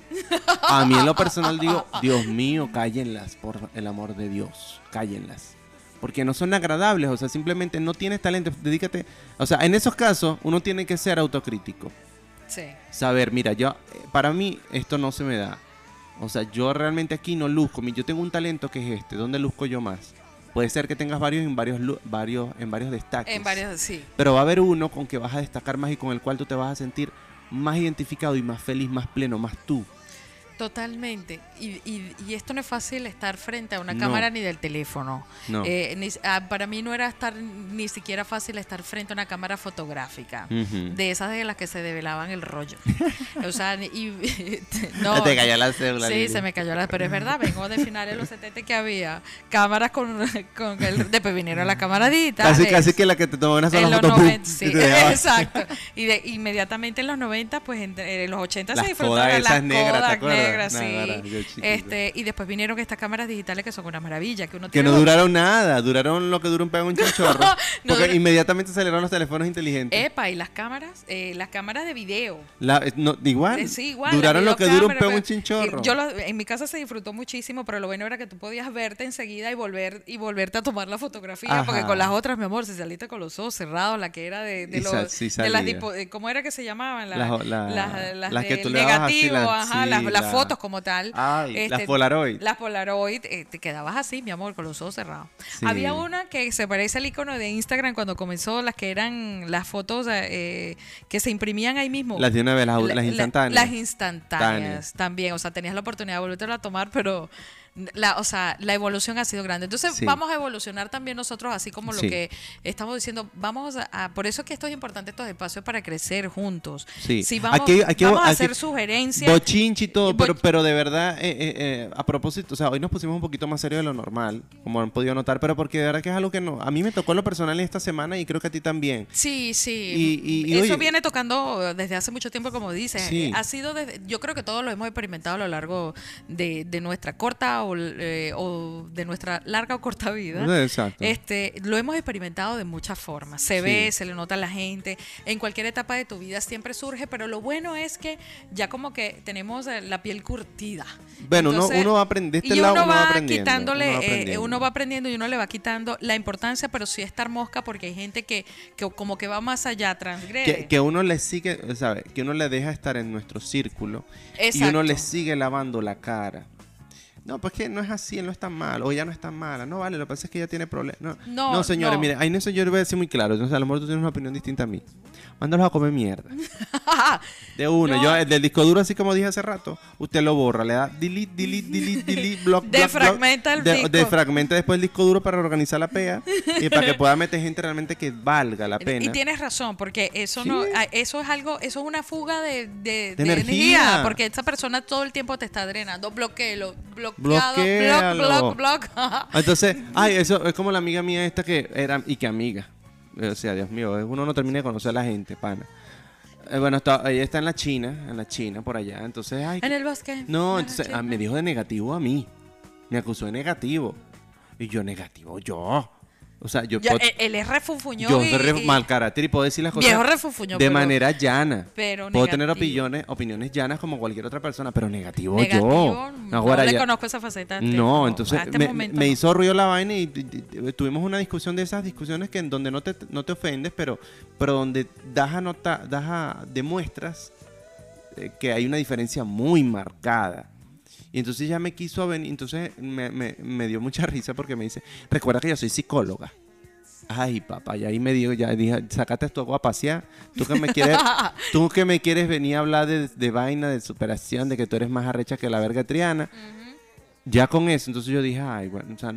A mí en lo personal digo, Dios mío, cállenlas, por el amor de Dios, cállenlas. Porque no son agradables, o sea, simplemente no tienes talento, dedícate. O sea, en esos casos uno tiene que ser autocrítico. Sí. Saber, mira, yo, eh, para mí esto no se me da. O sea, yo realmente aquí no luzco. Yo tengo un talento que es este. ¿Dónde luzco yo más? Puede ser que tengas varios en varios, varios, en varios destaques. En varios, sí. Pero va a haber uno con que vas a destacar más y con el cual tú te vas a sentir más identificado y más feliz, más pleno, más tú. Totalmente. Y, y- y esto no es fácil estar frente a una No. cámara ni del teléfono. No. Eh, ni- ah, para mí no era estar ni siquiera fácil estar frente a una cámara fotográfica. Ujú. De esas de las que se develaban el rollo. o sea, y, no. Te cayó la cédula. Sí, se me cayó la... Pero es verdad, vengo de finales de los 70 que había cámaras con... con el, después vinieron las cámaras digitales. Casi, casi que la que te sola En los foto. ¡pum! 90, y sí, exacto. Y de, inmediatamente en los 90, pues en, en los 80 Las se disfrutaron las esas negras, ¿te acuerdas? Negras, sí. Este, y después vinieron estas cámaras digitales que son una maravilla, que uno Que no duraron nada, duraron lo que dura un pego un chinchorro. no porque inmediatamente salieron los teléfonos inteligentes. Epa, y las cámaras, eh, las cámaras de video. La- eh, no, igual, Eh, sí, igual. duraron lo que dura un pego un pero- chinchorro. Yo lo- en mi casa se disfrutó muchísimo, pero lo bueno era que tú podías verte enseguida y volver y volverte a tomar la fotografía, Ajá. porque con las otras, mi amor, si saliste con los ojos cerrados, la que era de, de los sí de las eh, ¿cómo era que se llamaban? Las la- las, las las que tú le así, negativo, las- ajá, sí, las, las la- fotos como tal. Ay, las Este, Polaroid. Las Polaroid, eh, te quedabas así, mi amor, con los ojos cerrados. Sí. Había una que se parece al icono de Instagram cuando comenzó, las que eran las fotos eh, que se imprimían ahí mismo. Las de una vez, las, La- las la- instantáneas. las instantáneas Táneas. también. O sea, tenías la oportunidad de volverte a tomar, pero la, o sea, la evolución ha sido grande. Entonces Sí. vamos a evolucionar también nosotros, así como lo Sí. que estamos diciendo. Vamos a, a- por eso es que esto es importante, estos espacios para crecer juntos. Sí. Si vamos, Aquí- aquí- vamos a aquí- hacer sugerencias. Bochinche y todo, Bo- pero, pero de verdad, eh, eh, eh, a propósito, o sea, hoy nos pusimos un poquito más serio de lo normal, como han podido notar, pero porque de verdad que es algo que no, a mí me tocó en lo personal esta semana y creo que a ti también. Sí, sí. Y- y- y, Eso oye- viene tocando desde hace mucho tiempo, como dices. Eh, Ha sido desde, yo creo que todos lo hemos experimentado a lo largo de, de nuestra corta o, eh, o de nuestra larga o corta vida. Exacto. Este, lo hemos experimentado de muchas formas. Se Sí. ve, se le nota a la gente. En cualquier etapa de tu vida siempre surge, pero lo bueno es que ya como que tenemos eh, la piel curtida. Bueno, uno- Entonces, uno va aprend- de este y lado uno uno va va aprendiendo, quitándole, uno va eh, aprendiendo. uno va aprendiendo y uno le va quitando la importancia, pero sí estar mosca porque hay gente que, que como que va más allá, transgrede. que, que uno le sigue, ¿sabe? Que uno le deja estar en nuestro círculo y Exacto. uno le sigue lavando la cara. No, pues que no es así, él no es tan malo, o ella no es tan mala. No, vale, lo que pasa es que ella tiene problemas. No, No, no, señores, no. mire, ahí en eso yo le voy a decir muy claro. Entonces, a lo mejor tú tienes una opinión distinta a mí. Mándalos a comer mierda. De uno, No. yo el del disco duro, así como dije hace rato, usted lo borra, le da delete, delete, delete, delete, block, Defragmenta el de- disco. Defragmenta después el disco duro para organizar la pea y para que pueda meter gente realmente que valga la pena. Y tienes razón, porque eso Sí. no, eso es algo, eso es una fuga de, de- De de energía. porque esa persona todo el tiempo te está drenando. Bloquealo, bloqueado, Bloquéalo. block, block, block. Entonces, ay, eso es como la amiga mía esta que era, y que amiga. O sea, Dios mío, uno no termina de conocer a la gente, pana. Eh, bueno, está, ella está en la China, en la China, por allá. Entonces, ay, en el bosque. no, entonces ah, me dijo de negativo a mí. Me acusó de negativo. Y yo, negativo, yo. O sea, yo, Ya, puedo- él, es refunfuñón yo soy re- y- mal carácter y puedo decir las cosas Viejo refunfuñón, de pero- manera llana. pero puedo tener opiniones, opiniones llanas como cualquier otra persona, pero negativo, negativo. yo. No, Ahora le conozco esa faceta. no, entonces este me, momento me no. hizo ruido la vaina y, y- y- tuvimos una discusión de esas discusiones que en donde no te, no te ofendes, pero, pero donde das a nota, das a, demuestras eh, que hay una diferencia muy marcada. Y entonces ya me quiso venir, entonces me, me- me dio mucha risa porque me dice, recuerda que yo soy psicóloga. Ay, papá, y ahí me dijo, ya dije, sacate tu agua a pasear. Tú que me quieres, tú que me quieres venir a hablar de, de vaina, de superación, de que tú eres más arrecha que la verga triana. Ya con eso, entonces yo dije, ay, bueno, o sea,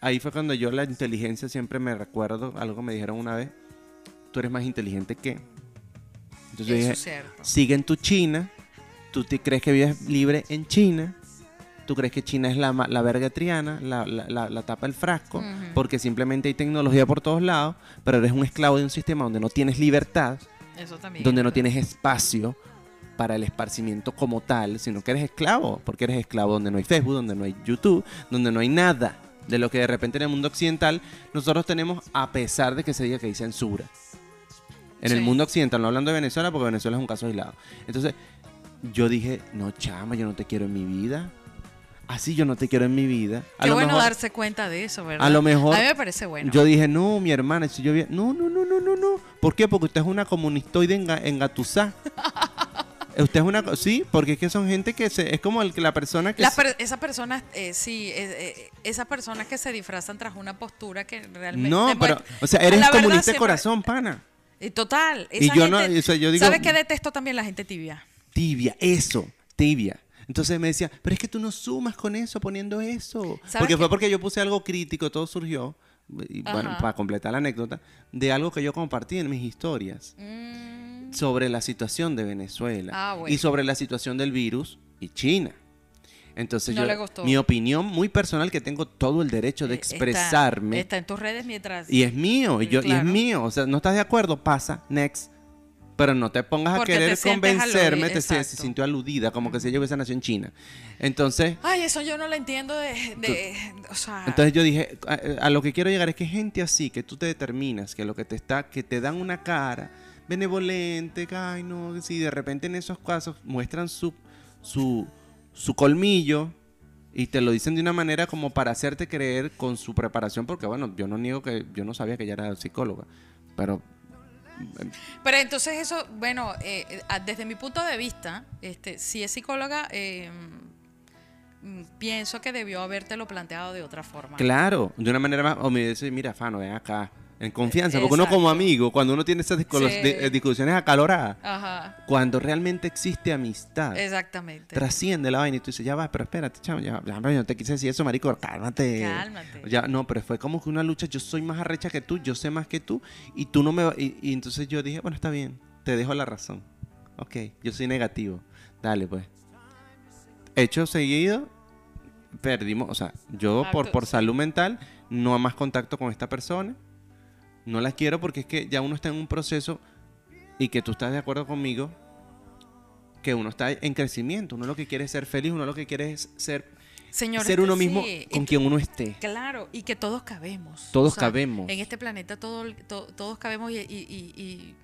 ahí fue cuando yo la inteligencia siempre me recuerdo, algo me dijeron una vez, tú eres más inteligente que. Entonces yo dije, cierto. sigue en tu China, tú te crees que vives libre en China, tú crees que China es la, la verga triana, la, la, la- tapa del frasco, porque simplemente hay tecnología por todos lados, pero eres un esclavo de un sistema donde no tienes libertad, Eso también. donde no es tienes espacio para el esparcimiento como tal, sino que eres esclavo, porque eres esclavo donde no hay Facebook, donde no hay YouTube, donde no hay nada de lo que de repente en el mundo occidental nosotros tenemos a pesar de que se diga que hay censura. En el mundo occidental, no hablando de Venezuela, porque Venezuela es un caso aislado. Entonces, yo dije, no, chama, yo no te quiero en mi vida. Así yo no te quiero en mi vida. A Qué lo bueno mejor, darse cuenta de eso, ¿verdad? a lo mejor- A mí me parece bueno. yo dije, no, mi hermana, si yo vi... No, no, no, no, no, no. ¿Por qué? Porque usted es una comunistoide enga- engatusá. usted es una... Sí, porque es que son gente que se... Es como el, que la persona que... Se- per- esas personas, eh, sí, eh, eh, esas personas que se disfrazan tras una postura que realmente. no, pero... O sea, eres La comunista de corazón, pana. Total. Y esa yo no- o sea, yo digo- ¿Sabes qué detesto también la gente tibia? Tibia, eso, tibia. Entonces me decía, pero es que tú no sumas con eso, poniendo eso. ¿Sabes Porque fue porque yo puse algo crítico, todo surgió, y bueno, Ajá. para completar la anécdota, de algo que yo compartí en mis historias Mm, sobre la situación de Venezuela Ah, bueno. y sobre la situación del virus y China. Entonces No yo, le gustó. mi opinión muy personal que tengo todo el derecho de eh, está- expresarme Está, en tus redes mientras. y es mío y yo y es mío, o sea, no estás de acuerdo, pasa, next. Pero no te pongas a Porque querer convencerme, te se, se sintió aludida, como que si yo hubiese nacido en China. Entonces, Ay, eso yo no lo entiendo de. de- o sea. entonces yo dije, a, a lo que quiero llegar es que gente así, que tú te determinas, que lo que te está, que te dan una cara benevolente, que ay no, si de repente en esos casos muestran su, su, su colmillo y te lo dicen de una manera como para hacerte creer con su preparación, porque bueno, yo no niego que yo no sabía que ella era psicóloga, pero Pero entonces eso, bueno, eh, desde mi punto de vista, este, si es psicóloga, mm, pienso que debió habértelo planteado de otra forma. Claro, de una manera más, o me dice, mira, Fano, ven acá. En confianza, porque uno como Exacto. amigo, cuando uno tiene esas discu- Sí. eh, discusiones acaloradas, Ajá. cuando realmente existe amistad, Exactamente. trasciende la vaina y tú dices, ya va, pero espérate, chamo, ya, ya, no te quise decir eso, marico, cálmate. Cálmate. Ya, no, pero fue como que una lucha, yo soy más arrecha que tú, yo sé más que tú, y tú no me... Y, y entonces yo dije, bueno, está bien, te dejo la razón. Ok, yo soy negativo. Dale, pues. Hecho seguido, perdimos, o sea, yo por, por salud mental, no más contacto con esta persona. No la quiero porque es que ya uno está en un proceso y que tú estás de acuerdo conmigo que uno está en crecimiento, uno lo que quiere es ser feliz, uno lo que quiere es ser, Señor, ser uno mismo con quien uno esté. Claro, y que todos cabemos. Todos cabemos. En este planeta todo- to- todos cabemos y, y- y-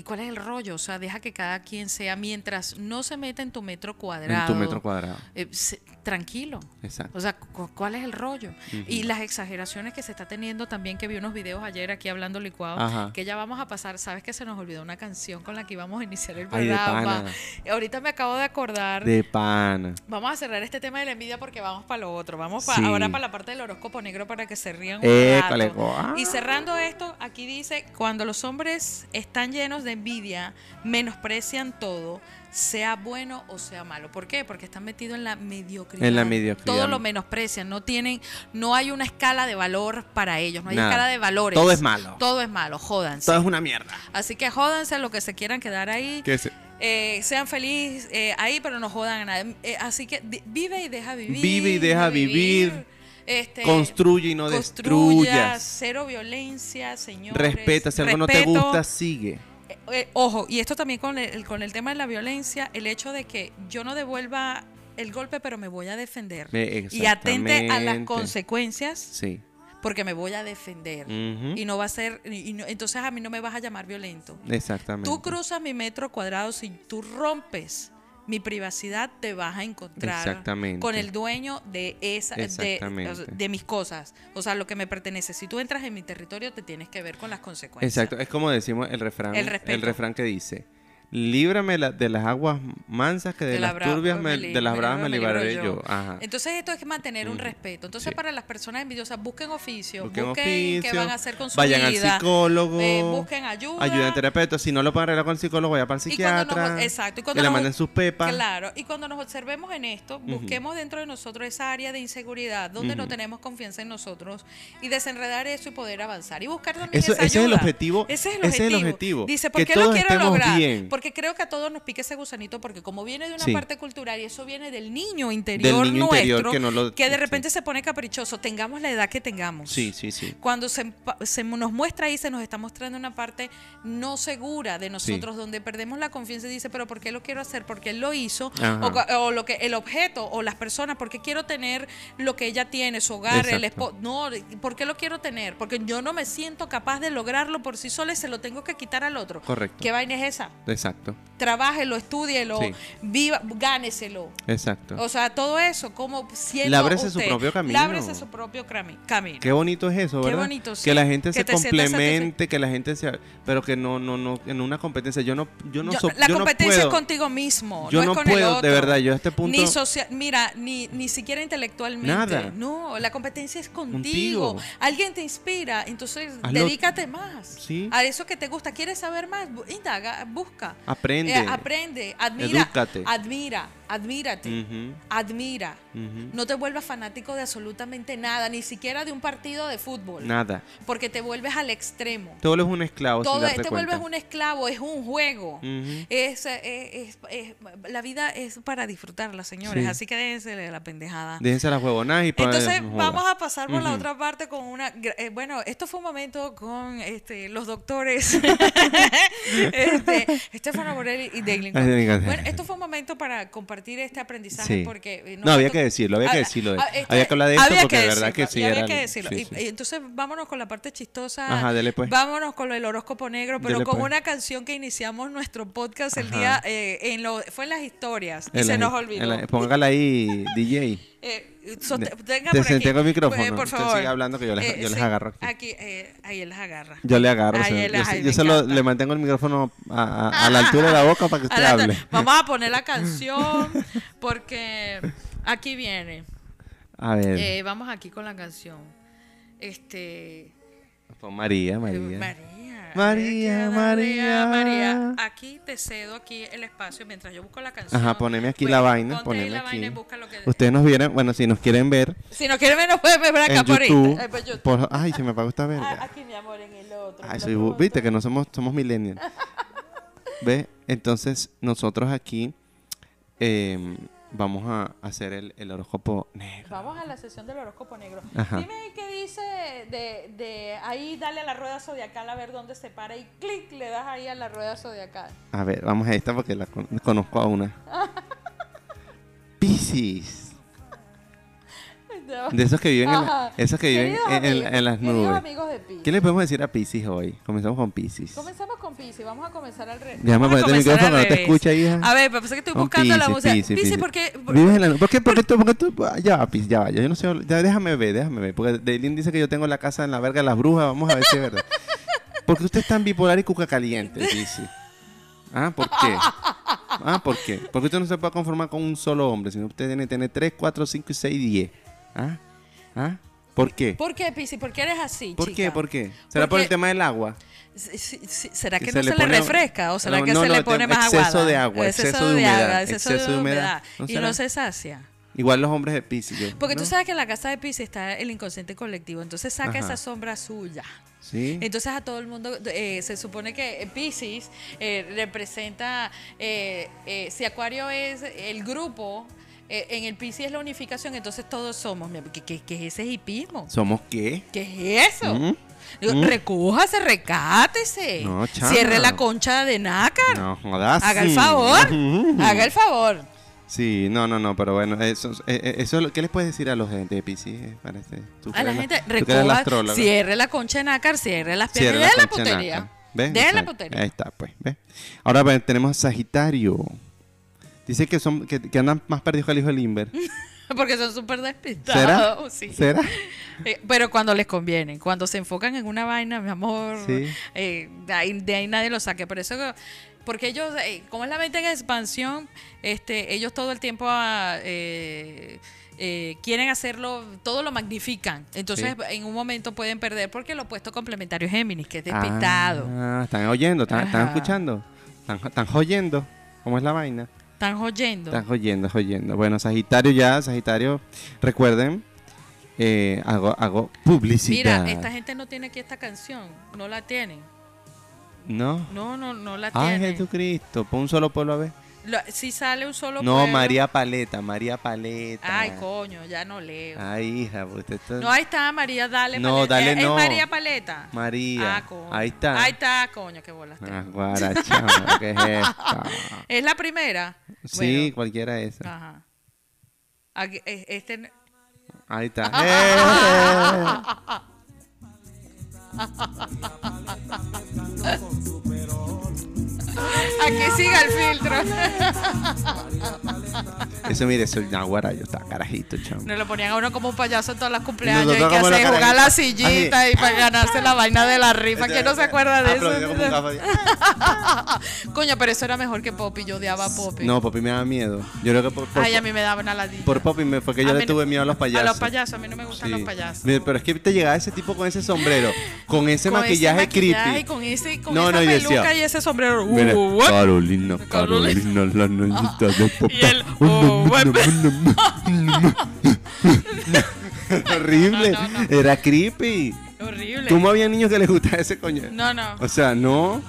y- ¿y cuál es el rollo? O sea, deja que cada quien sea, mientras no se meta en tu metro cuadrado. En tu metro cuadrado. eh, se- tranquilo. Exacto. O sea, cu- ¿cuál es el rollo? Y las exageraciones que se está teniendo también, que vi unos videos ayer aquí hablando licuado, Ajá. que ya vamos a pasar, sabes que se nos olvidó una canción con la que íbamos a iniciar el Ay, de programa. pana. Ahorita me acabo de acordar. De pana. Vamos a cerrar este tema de la envidia porque vamos para lo otro. Vamos pa- Sí. ahora para la parte del horóscopo negro para que se rían un Écale, rato. Y cerrando esto, aquí dice, cuando los hombres están llenos de envidia, menosprecian todo, sea bueno o sea malo. ¿Por qué? Porque están metidos en la mediocridad. En la mediocridad. Todo lo menosprecian, no tienen, no hay una escala de valor para ellos, no hay Nada. escala de valores. Todo es malo. Todo es malo, jódanse. Todo es una mierda. Así que jódanse lo que se quieran quedar ahí. Que se- Eh, sean felices eh, ahí, pero no jodan a nadie. Eh, así que vive y deja vivir. Vive y deja vivir. Este, Construye y no destruyas. Cero violencia, señores. Respeta. Si algo no te gusta, sigue. Eh, eh, ojo, y esto también con el, con el tema de la violencia, el hecho de que yo no devuelva el golpe, pero me voy a defender. Y atente a las consecuencias, Sí. porque me voy a defender. Y no va a ser, y no- entonces a mí no me vas a llamar violento. Exactamente. Tú cruzas mi metro cuadrado, si tú rompes mi privacidad, te vas a encontrar con el dueño de esa de, mis cosas, o sea, lo que me pertenece. Si tú entras en mi territorio, te tienes que ver con las consecuencias. Exacto. Es como decimos el refrán. El refrán que dice. Líbrame la- de las aguas mansas que de, las turbias me- de las bravas me libro libraré yo. Ajá. Entonces esto es mantener un respeto. Entonces Sí. para las personas envidiosas, busquen oficio, Busquen busquen, qué oficio, van a hacer con su vayan vida. al psicólogo, eh, busquen ayuda. Ayuda en terapeuta. Si no lo pueden arreglar con el psicólogo, vaya para el Y cuando nos- psiquiatra. exacto, y que cuando le nos- manden sus pepas. Claro, y cuando nos observemos en esto, busquemos dentro de nosotros esa área de inseguridad donde no tenemos confianza en nosotros y desenredar eso y poder avanzar y buscar también Eso- esa ese es el objetivo, Ese es el ese es el objetivo. Dice, que ¿por qué lo quiero lograr? bien. Porque creo que a todos nos pique ese gusanito porque como viene de una Sí. parte cultural y eso viene del niño interior niño nuestro interior que no lo- que de sí. repente se pone caprichoso, tengamos la edad que tengamos. Sí, sí, sí. Cuando se, se nos muestra ahí, se nos está mostrando una parte no segura de nosotros, donde perdemos la confianza y dice, pero ¿por qué lo quiero hacer? Porque él lo hizo, o, o lo que el objeto o las personas, ¿por qué quiero tener lo que ella tiene, su hogar, el esposo? No, ¿por qué lo quiero tener? Porque yo no me siento capaz de lograrlo por sí sola y se lo tengo que quitar al otro. Correcto. ¿Qué vaina es esa? Exacto. Trabájelo, estúdielo, Sí. viva, gáneselo. Exacto. O sea, todo eso, como siendo Lábrese su propio camino. Lábrese su propio camino. Qué bonito es eso, Qué ¿verdad? bonito, sí. Que la gente Que se complemente, que la gente se... Pero que no, no, no, en una competencia. Yo no, yo no, Yo- so- la yo no competencia puedo. es contigo mismo. Yo no, no es con el puedo, de otro. verdad, yo a este punto- Ni social, mira, ni, ni siquiera intelectualmente. Nada. No, la competencia es contigo. Contigo. Alguien te inspira, entonces Hazlo- dedícate más. Sí. A eso que te gusta. ¿Quieres saber más? Indaga, busca. Aprende. Eh, aprende, admira. Edúcate. Admira, admírate. Admira. No te vuelvas fanático de absolutamente nada, ni siquiera de un partido de fútbol. Nada. Porque te vuelves al extremo. Te vuelves un esclavo Todo, te cuenta. vuelves un esclavo, es un juego. Es, eh, es- es- la vida es para disfrutarla, señores. Sí. Así que déjense de la pendejada. Déjense las huevonadas y pa- Entonces vamos a pasar por la otra parte con una... eh, bueno, esto fue un momento con este, los doctores este, Estefano Borelli y Daylin. Bueno, esto fue un momento para compartir este aprendizaje Sí. porque... eh, No, había que decirlo, había que Ah, decirlo. ah, este, Había que hablar de esto porque que de verdad que sí había que decirlo. sí, Y- sí. y entonces vámonos con la parte chistosa. Ajá, dele pues. Vámonos con el horóscopo negro, pero Dele con pues. una canción que iniciamos nuestro podcast el Ajá. día eh, en lo fue en las historias y se nos olvidó. la- póngala ahí, DJ. Eh, tenga te por aquí. con el micrófono. Eh, por Usted favor. sigue hablando que yo les- yo les agarro aquí. Aquí, eh, ahí él las agarra. Yo le agarro. O sea, él- yo ay, yo me se lo- encanta. le mantengo el micrófono a, a- a la altura de la boca para que usted hable. Vamos a poner la canción porque aquí viene. A ver. Eh, vamos aquí con la canción. Este. Pon María, María. María. María, María, María. Aquí te cedo aquí el espacio mientras yo busco la canción. Ajá, poneme aquí Pues, la vaina, ponte poneme ahí la aquí. vaina y busca lo que Ustedes nos vieron, bueno, si nos quieren ver Si no quieren ver, nos pueden ver acá en por YouTube. Insta. Eh, por YouTube. por- ay, se me apagó esta Ah, verga. aquí, mi amor, en el otro. Ay, soy otro. viste que no somos, somos millennials. ¿Ves? Entonces, nosotros aquí em, vamos a hacer el, el horóscopo negro. Vamos a la sesión del horóscopo negro. Ajá. Dime qué dice de, de ahí, dale a la rueda zodiacal a ver dónde se para y clic, le das ahí a la rueda zodiacal. A ver, vamos a esta porque la con- conozco a una. Piscis. De esos que viven, en, la- esos que viven en, en- amigos, en las nubes. amigos de Piscis. ¿Qué le podemos decir a Piscis hoy? Comenzamos con Piscis. Comenzamos con Piscis, vamos a comenzar al revés. Déjame ponerte el micrófono, no te escucha, hija. A ver, pero pasa que estoy Con buscando la música. Piscis, Piscis, Piscis. ¿por qué? por- Vives en la nube. ¿Por qué? Porque tú, porque tú, ya va, Piscis, ya va. Yo no sé, ya déjame ver, déjame ver. Porque Daylin dice que yo tengo la casa en la verga de las brujas. Vamos a ver si es verdad. Porque usted es tan bipolar y cuca caliente, Piscis. ¿Ah? ¿Por qué? ¿Ah? ¿Por qué? Porque usted no se puede conformar con un solo hombre, sino usted tiene que tener 3, 4, 5 y 6, 10. ¿Ah? ¿Ah? ¿Por qué? ¿Por qué, Piscis? ¿Por qué eres así, ¿Por chica? qué? ¿Por qué? ¿Será por Porque- el tema del agua? ¿Será Que que se no le se le refresca o será No, que no, se no, le pone más exceso aguada? de agua, exceso de agua, humedad, exceso, exceso de humedad. humedad. ¿No y no se sacia. Igual los hombres de Piscis. yo- Porque tú sabes que en la casa de Pisces está el inconsciente colectivo, entonces saca Ajá. esa sombra suya. Sí. Entonces a todo el mundo eh, se supone que Pisces eh, representa, eh, eh, si Acuario es el grupo, eh, en el Pisces es la unificación, entonces todos somos. ¿Qué, qué, qué es ese hipismo? ¿Somos qué? ¿Qué es eso? ¿Mm? Digo, ¿Mm? Recójase, recátese. No. Cierre la concha de nácar. No, jodas. Haga el favor. Haga el favor. Sí, no, no, no, pero bueno, eso, eh, eh, eso ¿qué les puedes decir a los de, de Piscis? eh, Parece, tú que A la gente, tú la recoja, cierre la concha de nácar, cierre las piernas. Deje la de putería. Deje la putería. Ahí está, pues, ¿ves? Ahora pues, tenemos a Sagitario. Dice que son que, que andan más perdidos que el hijo del Limber. Porque son súper ¿Será? despistados. Sí. ¿Será? Eh, pero cuando les conviene, cuando se enfocan en una vaina, mi amor, Sí. eh, de, ahí, de ahí nadie lo saque. Por eso, que- porque ellos, eh, como es la mente en expansión, este, ellos todo el tiempo ah, eh, quieren hacerlo, todo lo magnifican. Entonces, Sí. en un momento pueden perder porque el opuesto complementario es Géminis, que es despistado. Ah, están oyendo, están, escuchando. Están, están joyendo. ¿Cómo es la vaina? Están oyendo. Están joyendo, joyendo. Bueno, Sagitario ya, Sagitario, recuerden, eh, hago, hago publicidad. Mira, esta gente no tiene aquí esta canción, no la tienen. ¿No? No, no, no la Ay, tienen. Jesucristo, pon un solo pueblo a ver. Si sale un solo No, pueblo- María Paleta, María Paleta. Ay, coño, ya no leo. Ay, hija, usted está... No, ahí está María, dale. No, Paleta. dale, ¿Es, es no. María Paleta. María. Ah, coño. Ahí está. Ahí está, coño, qué bolas. tengo. Ah, guarachama, ¿qué es esta? ¿Es la primera? Sí, cualquiera de esas. Ajá. Aquí, eh, este, Ahí está. ¡Eh! aquí siga el filtro. Eso, mire, eso es Naguara, yo estaba carajito, chamo. Nos lo ponían a uno como un payaso en todas las cumpleaños. Y que como hace los jugar la sillita y para ganarse la vaina de la rifa. ¿Quién no se acuerda de un eso? Coño, pero eso era mejor que Poppy. Yo odiaba a Poppy. No, Poppy me daba miedo. Yo creo que por, por, Ay, a mí me daba una ladilla. por Poppy me, fue que yo A le no- tuve miedo a los payasos. A los payasos, a mí no me gustan Sí. los payasos. Pero es que te llegaba ese tipo con ese sombrero, con ese Con maquillaje, maquillaje, creepy. Con, ese, con No, esa no, y decía, peluca y ese sombrero. Uh, Mira, what? Carolina, Carolina. La noñita de papá. Y él, oh? Horrible. No, no, no. Era creepy. Horrible. ¿Cómo había niños que les gustaba ese coño? No, no. O sea, no.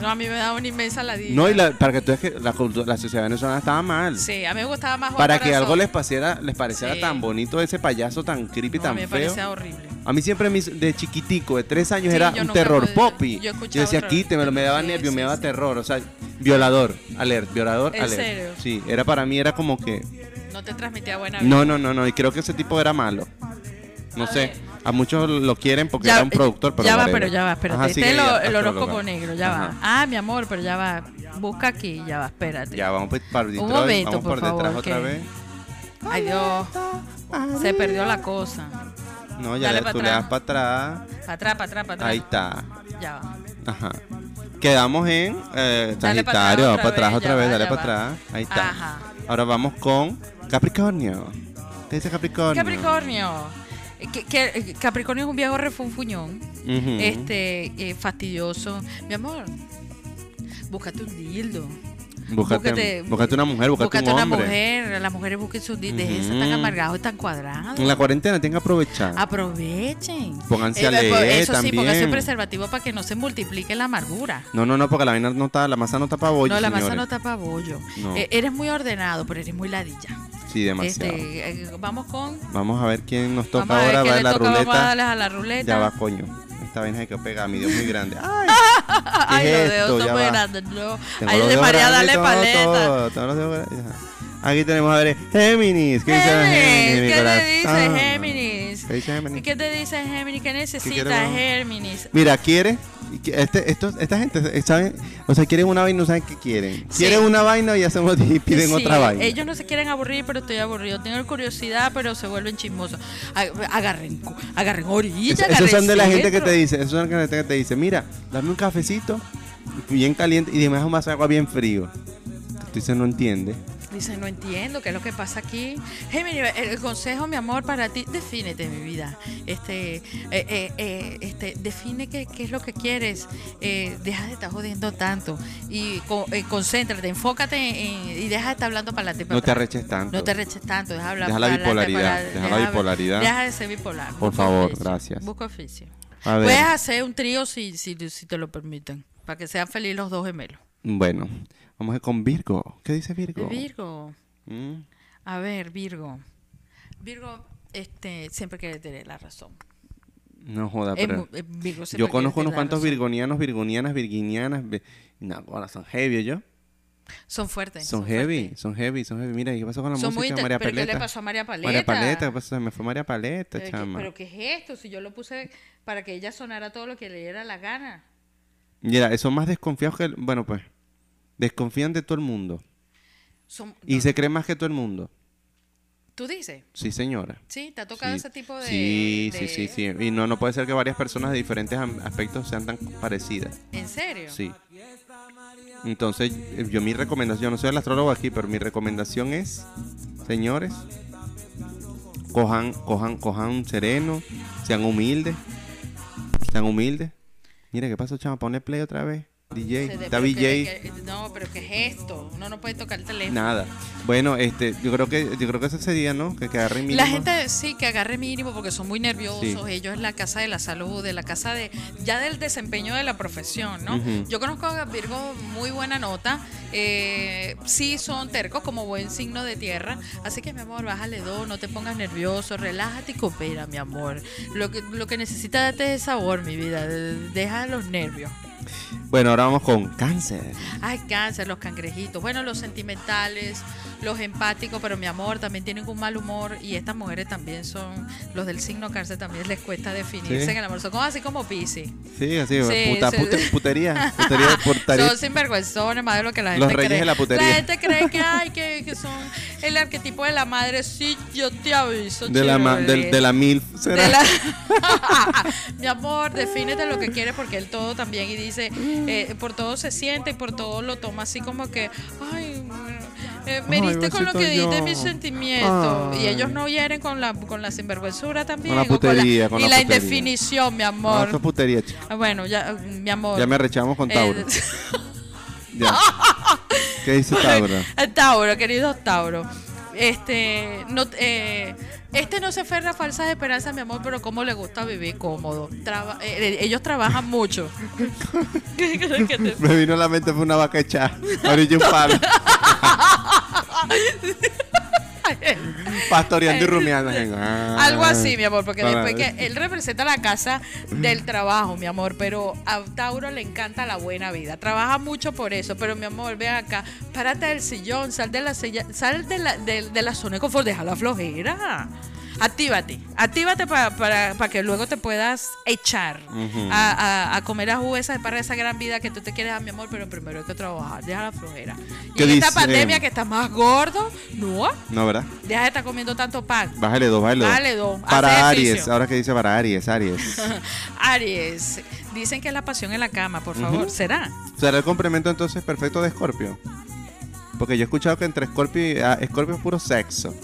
No, a mí me daba una inmensa ladilla. No, y la, para que tú veas que la, la sociedad venezolana estaba mal. Sí, a mí me gustaba más Juan Para que algo les pareciera, les pareciera Sí. tan bonito ese payaso tan creepy, No, tan me feo. parecía horrible. A mí siempre mis- de chiquitico, de tres años, Sí, era un terror pude- poppy. yo Yo decía, otra- quítemelo, me daba Sí, nervio, me daba terror. O sea, violador, alert, violador, ¿En alert. serio? Sí, era para mí, era como que... No te transmitía buena No, no, no, no, y creo que ese tipo era malo. No A sé, ver. A muchos lo quieren porque Ya- era un productor, pero ya va, pero ya va, espérate. Ajá, este es lo- el horóscopo negro, ya Ajá. va. Ah, mi amor, pero ya va. Busca aquí, ya va, espérate. Ya, vamos pues, para Detroit, momento, vamos por por detrás otra vez. Ay, Dios. Se perdió la cosa. No, ya Dale le- tú le das para atrás. Para atrás, para atrás, para atrás. Ahí está. Ya va. Ajá. Quedamos en eh, Sagitario, para otra atrás vez, otra vez, dale para atrás. Ahí está. Ajá. Ahora vamos con Capricornio. ¿Qué dice Capricornio? Capricornio. Eh, que, que, eh, Capricornio es un viejo refunfuñón, este, eh, fastidioso. Mi amor, búscate un dildo. Búscate, búscate- una mujer, búscate, Búscate un una hombre. mujer. Las mujeres busquen su dildo. Dejen de ser tan amargados y tan cuadrados. En la cuarentena tienen que aprovechar. Aprovechen. Pónganse a Eh, leer Eso sí, pónganse también. un preservativo para que no se multiplique la amargura. No, no, no, porque la vaina no está, la masa no está para bollo, no, la masa no tapa bollo. No. Eh, eres muy ordenado, pero eres muy ladilla. Sí, demasiado. Este, eh, vamos con. Vamos a ver quién nos toca Vamos a ver ahora, va la toca, vamos a ruleta. darles a la ruleta. Ya va, coño. Esta vaina hay que pegar, mi Dios muy grande. Ay, Ay, ¿Qué es los dedos esto? son Ya muy va. grandes. No. tengo Ay, los de dedos María, grandes dale y todo, paleta. todo, todos los dedos grandes. Aquí tenemos a ver Géminis. ¿Qué dice Géminis, mi ¿qué te dice Géminis? ¿Qué dice Géminis? ¿Y qué te dice Géminis? ¿Qué necesita? Géminis? Mira, quiere. Este, estos, esta gente, ¿saben? O sea, quieren una vaina y no saben qué quieren. Sí. Quieren una vaina y hacemos y piden Sí, otra vaina. Ellos no se quieren aburrir, pero estoy aburrido. Tengo curiosidad, pero se vuelven chismosos. Ag- Agarren, agarren orilla, Es- agarren esos son de la gente que te dice, esos son de la gente que te dice, mira, dame un cafecito bien caliente y vaso de agua bien frío. Dices, no entiende. Dice, no entiendo qué es lo que pasa aquí. Géminis, el, consejo, mi amor, para ti, defínete, mi vida. Este, eh, eh, eh, este, define qué, qué es lo que quieres. Eh, deja de estar jodiendo tanto. Y co- eh, concéntrate, enfócate en- y deja de estar hablando para para No te arreches tanto. No te arreches tanto, deja hablar Deja la bipolaridad, para- deja la bipolaridad. Deja de ser bipolar. Por favor, oficio, gracias. Busca oficio. Puedes hacer un trío si, si, si te lo permiten, para que sean felices los dos gemelos. bueno, vamos a ir con Virgo. ¿Qué dice Virgo? Virgo. Mm, A ver, Virgo. Virgo, este, siempre quiere tener la razón. No joda, pero... eh, Virgo Yo conozco unos cuantos razón. virgonianos, virgonianas, virginianas. vi- No, bueno, son heavy, ¿yo? Son fuertes. Son heavy, fuertes. son heavy, son heavy. Mira, ¿y qué pasó con la Son muy música? inte- María ¿Pero qué Paleta. le pasó a María Paleta? María Paleta, ¿qué pasó? Me fue María Paleta, ¿Pero qué, chama. pero qué es esto? Si yo lo puse para que ella sonara todo lo que le diera la gana. Mira, son más desconfiados que... el- Bueno, pues, desconfían de todo el mundo. Son, Y no, se creen más que todo el mundo. ¿Tú dices? Sí, señora. Sí, ¿te ha tocado Sí, ese tipo de...? sí, de- sí, sí, sí. Y no, no puede ser que varias personas de diferentes aspectos sean tan parecidas. ¿En serio? Sí. Entonces, eh, yo mi recomendación, yo no soy el astrólogo aquí, pero mi recomendación es, señores, cojan, cojan, cojan sereno, sean humildes, sean humildes. Mira, ¿qué pasó, chama? Pone play otra vez. DJ, Se está que- que- no, pero ¿qué es esto? Uno no puede tocar el teléfono. Nada. Bueno, este, yo creo que, yo creo que ese sería, ¿no? Que, que agarren mínimo. La gente sí que agarre mínimo porque son muy nerviosos. Sí. Ellos en la casa de la salud, de la casa de ya del desempeño de la profesión, ¿no? Yo conozco a Virgo muy buena nota. Eh, sí son tercos como buen signo de tierra. Así que mi amor, bájale dos, no te pongas nervioso, relájate y coopera, mi amor. Lo que lo que necesita darte es sabor, mi vida. Deja los nervios. Bueno, ahora vamos con cáncer. Ay, cáncer, los cangrejitos. Bueno, los sentimentales, los empáticos, pero mi amor, también tienen un mal humor. Y estas mujeres también son, los del signo cáncer también les cuesta definirse Sí. en el amor. Son como así como Pisces. Sí, así, Sí, puta, sí. putería, putería, putería. Son sinvergüenzones, más de lo que la gente Los reyes cree. de la putería. La gente cree que, ay, que, que son el arquetipo de la madre. Sí, yo te aviso, de la, ma- de la MILF, ¿será? De la- Mi amor, defínete lo que quieres porque él todo también y dice, eh, por todo se siente y por todo lo toma así como que, ay, eh, me heriste con lo que besito diste yo. mis sentimientos. Y ellos no hieren con la, con la sinvergüenzura también. Con la putería, con y la la putería. indefinición, mi No, amor. eso es putería, chico. Ah, Bueno, ya, mi amor. Ya me arrechamos con Tauro. Eh, Ya. ¿Qué dice Tauro? Tauro, queridos Tauro. Este, no, eh, este no se aferra a falsas esperanzas, mi amor, pero cómo le gusta vivir cómodo. Traba- eh, ellos trabajan mucho. ¿Qué crees que te- Me vino a la mente fue una vaca echada. Ahorita un palo. Pastoreando y rumiando. Ah. Algo así, mi amor, porque después que él representa la casa del trabajo, mi amor, pero a Tauro le encanta la buena vida. Trabaja mucho por eso, pero mi amor, ve acá, párate del sillón, sal de la silla, sal de la, de, de la zona de confort, deja la flojera. Actívate, actívate pa- para, para que luego te puedas echar a, a- a comer a jugo para esa gran vida que tú te quieres a mi amor, pero primero hay que trabajar, deja la flojera. Y ¿Qué en esta pandemia que estás más gordo, no, No, ¿verdad? deja de estar comiendo tanto pan. Bájale dos, bájale dos. Para Aries. Ahora que dice para Aries, Aries. Aries, dicen que es la pasión en la cama, por favor. ¿será? ¿Será el complemento entonces perfecto de Scorpio? Porque yo he escuchado que entre Scorpio y ah, Scorpio es puro sexo.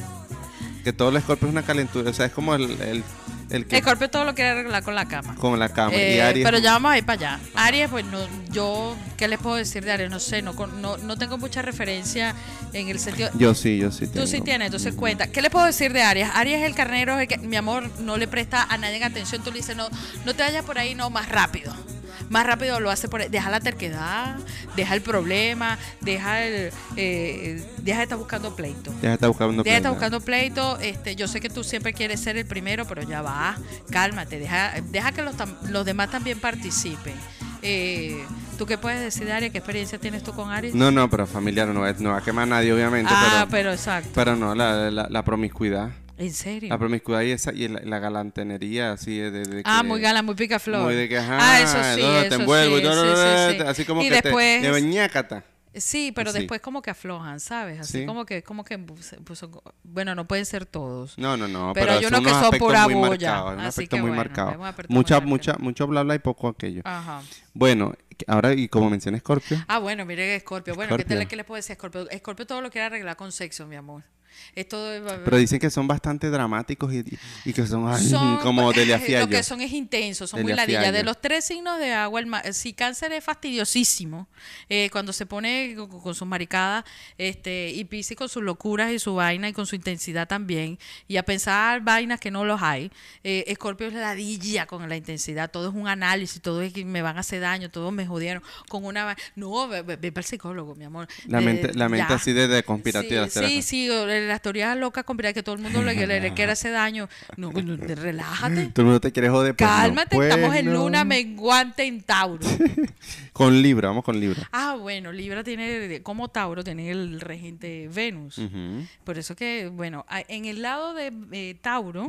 Que todo el Scorpio es una calentura. O sea, es como el, el, El que Escorpio todo lo quiere arreglar con la cama. con la cama. y Eh, Aries. pero ya vamos a ir para allá. Aries, pues no, yo, ¿qué les puedo decir de Aries? No sé, no, con- no, no tengo mucha referencia en el sentido... Yo sí, yo sí. Tú sí tengo. tienes, entonces cuenta. ¿Qué le puedo decir de Aries? Aries es el carnero, es el que, mi amor, no le presta a nadie atención. Tú le dices, no, no te vayas por ahí, no, más rápido. Más rápido lo hace por. Deja la terquedad, deja el problema, deja el, eh, deja de estar buscando pleito. Buscando. Deja de estar plata. buscando pleito. Este, yo sé que tú siempre quieres ser el primero, pero ya va, cálmate, deja, deja que los, los demás también participen. Eh, ¿Tú qué puedes decir, Aries? ¿Qué experiencia tienes tú con Aries? No, no, pero familiar, no, va- no va a quemar a nadie, obviamente. ah, pero, pero exacto. pero no, la, la, la promiscuidad. ¿En serio? La promiscuidad y, esa, y la, la galantenería, así de, de Ah, que- muy gala, muy picaflor. Muy de que, ajá, ah, eso sí, no, eso te envuelvo, sí, no, no, sí, no, sí, sí. así como y que después, te, te ñácata. Sí, pero Sí. después como que aflojan, ¿sabes? Así Sí. como que, como que, pues, son- bueno, no pueden ser todos. No, no, no, Pero pero, son unos que son pura bulla, un aspecto muy bueno, marcado. Mucha, muy mucha, mucho bla bla y poco aquello. Ajá. Bueno, ahora y como mencioné Scorpio, Ah, bueno, mire Scorpio. Bueno, ¿qué, tal, ¿qué le puedo decir Scorpio? Scorpio todo lo quiere arreglar con sexo, mi amor. Esto pero dicen que son bastante dramáticos y, y que son, como Delia Lo Fiallo. que son es intensos, son muy ladillas. De los tres signos de agua, el ma- si cáncer es fastidiosísimo, eh, cuando se pone con, con sus maricadas, este, y Piscis con sus locuras y su vaina y con su intensidad también, y a pensar vainas que no los hay, eh, Escorpio es ladilla con la intensidad, todo es un análisis, todo es que me van a hacer daño, todos me jodieron con una No, ve, ve- ve para el psicólogo, mi amor. La De- mente, la mente así de, de conspirativa. Sí, sí, sí, o las teorías locas conspirativas que todo el mundo le, le, le quiere hacer daño. No, no, te- relájate. Todo el mundo te quiere joder. pues. Cálmate, Pues estamos en no. luna menguante en Tauro. Con Libra, vamos con Libra. Ah, bueno, Libra tiene, como Tauro, tiene el regente Venus. Por eso que, bueno, en el lado de eh, Tauro,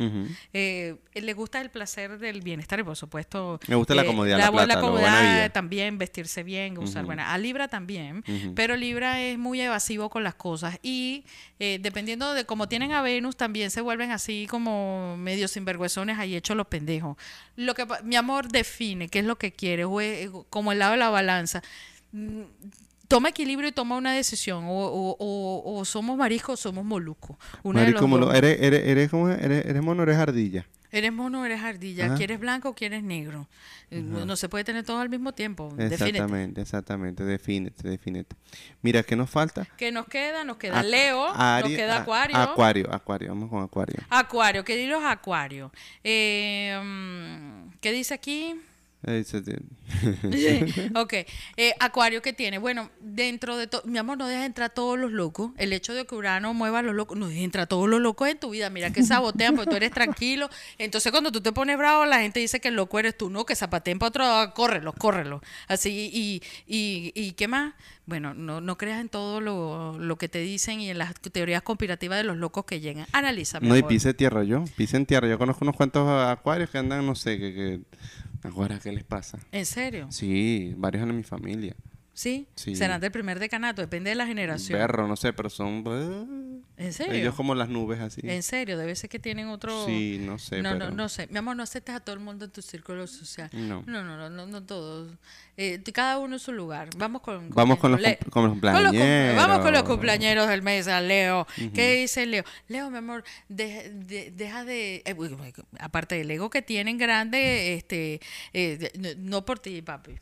eh, le gusta el placer del bienestar y por supuesto Me gusta la comodidad, la plata, la buena comodidad vida. también vestirse bien usar Ujú. buena a Libra también pero Libra es muy evasivo con las cosas y eh, dependiendo de cómo tienen a Venus también se vuelven así como medio sinvergüenzones ahí hechos los pendejos lo que mi amor define qué es lo que quiere o es- como el lado de la balanza Mm, Toma equilibrio y toma una decisión. O, o- o- o somos mariscos o somos. Una de los dos. eres, eres, eres mono, eres ardilla. Eres mono o eres ardilla. Ajá. ¿Quieres blanco o quieres negro? Eh, No se puede tener todo al mismo tiempo. Defínete. Exactamente, exactamente. Defínete, defínete. Mira, ¿qué nos falta? ¿Qué nos queda? Nos queda A- Leo, nos queda Acuario. Acuario, Acuario. Vamos con Acuario. Acuario, ¿qué dice los Acuario? Eh, mm, ¿Qué dice aquí? Ok, eh, Acuario, ¿qué tiene? Bueno, dentro de todo, mi amor, no dejes entrar todos los locos. El hecho de que Urano mueva a los locos, no dejes entrar todos los locos en tu vida. Mira que sabotean porque tú eres tranquilo. Entonces, cuando tú te pones bravo, la gente dice que el loco eres tú, no, que zapateen para otro lado, córrelo, córrelo. Así, y, y, y ¿qué más? Bueno, no, no creas en todo lo, lo que te dicen y en las teorías conspirativas de los locos que llegan. Analiza, mi No, y pise tierra yo. Pise en tierra. Yo conozco unos cuantos acuarios que andan, no sé, que... que... Ahora, ¿qué les pasa? ¿En serio? Sí, varios en mi familia. ¿Sí? Sí. Serán del primer decanato, depende de la generación. Perro, no sé, pero son... eh, ¿En serio? Ellos como las nubes así. En serio, debe ser que tienen otro. Sí, no sé, No, pero... no, no sé. Mi amor, no aceptes a todo el mundo en tu círculo social. No. No, no, no, no, no todos. Eh, cada uno en su lugar. Vamos con. Vamos con los, Le- con los con los cumpleañeros. vamos con los cumpleaños del mes, a Leo. ¿Qué dice Leo? Leo, mi amor, de- de- deja de. eh, aparte del ego que tienen grande, este, eh, no por ti, papi.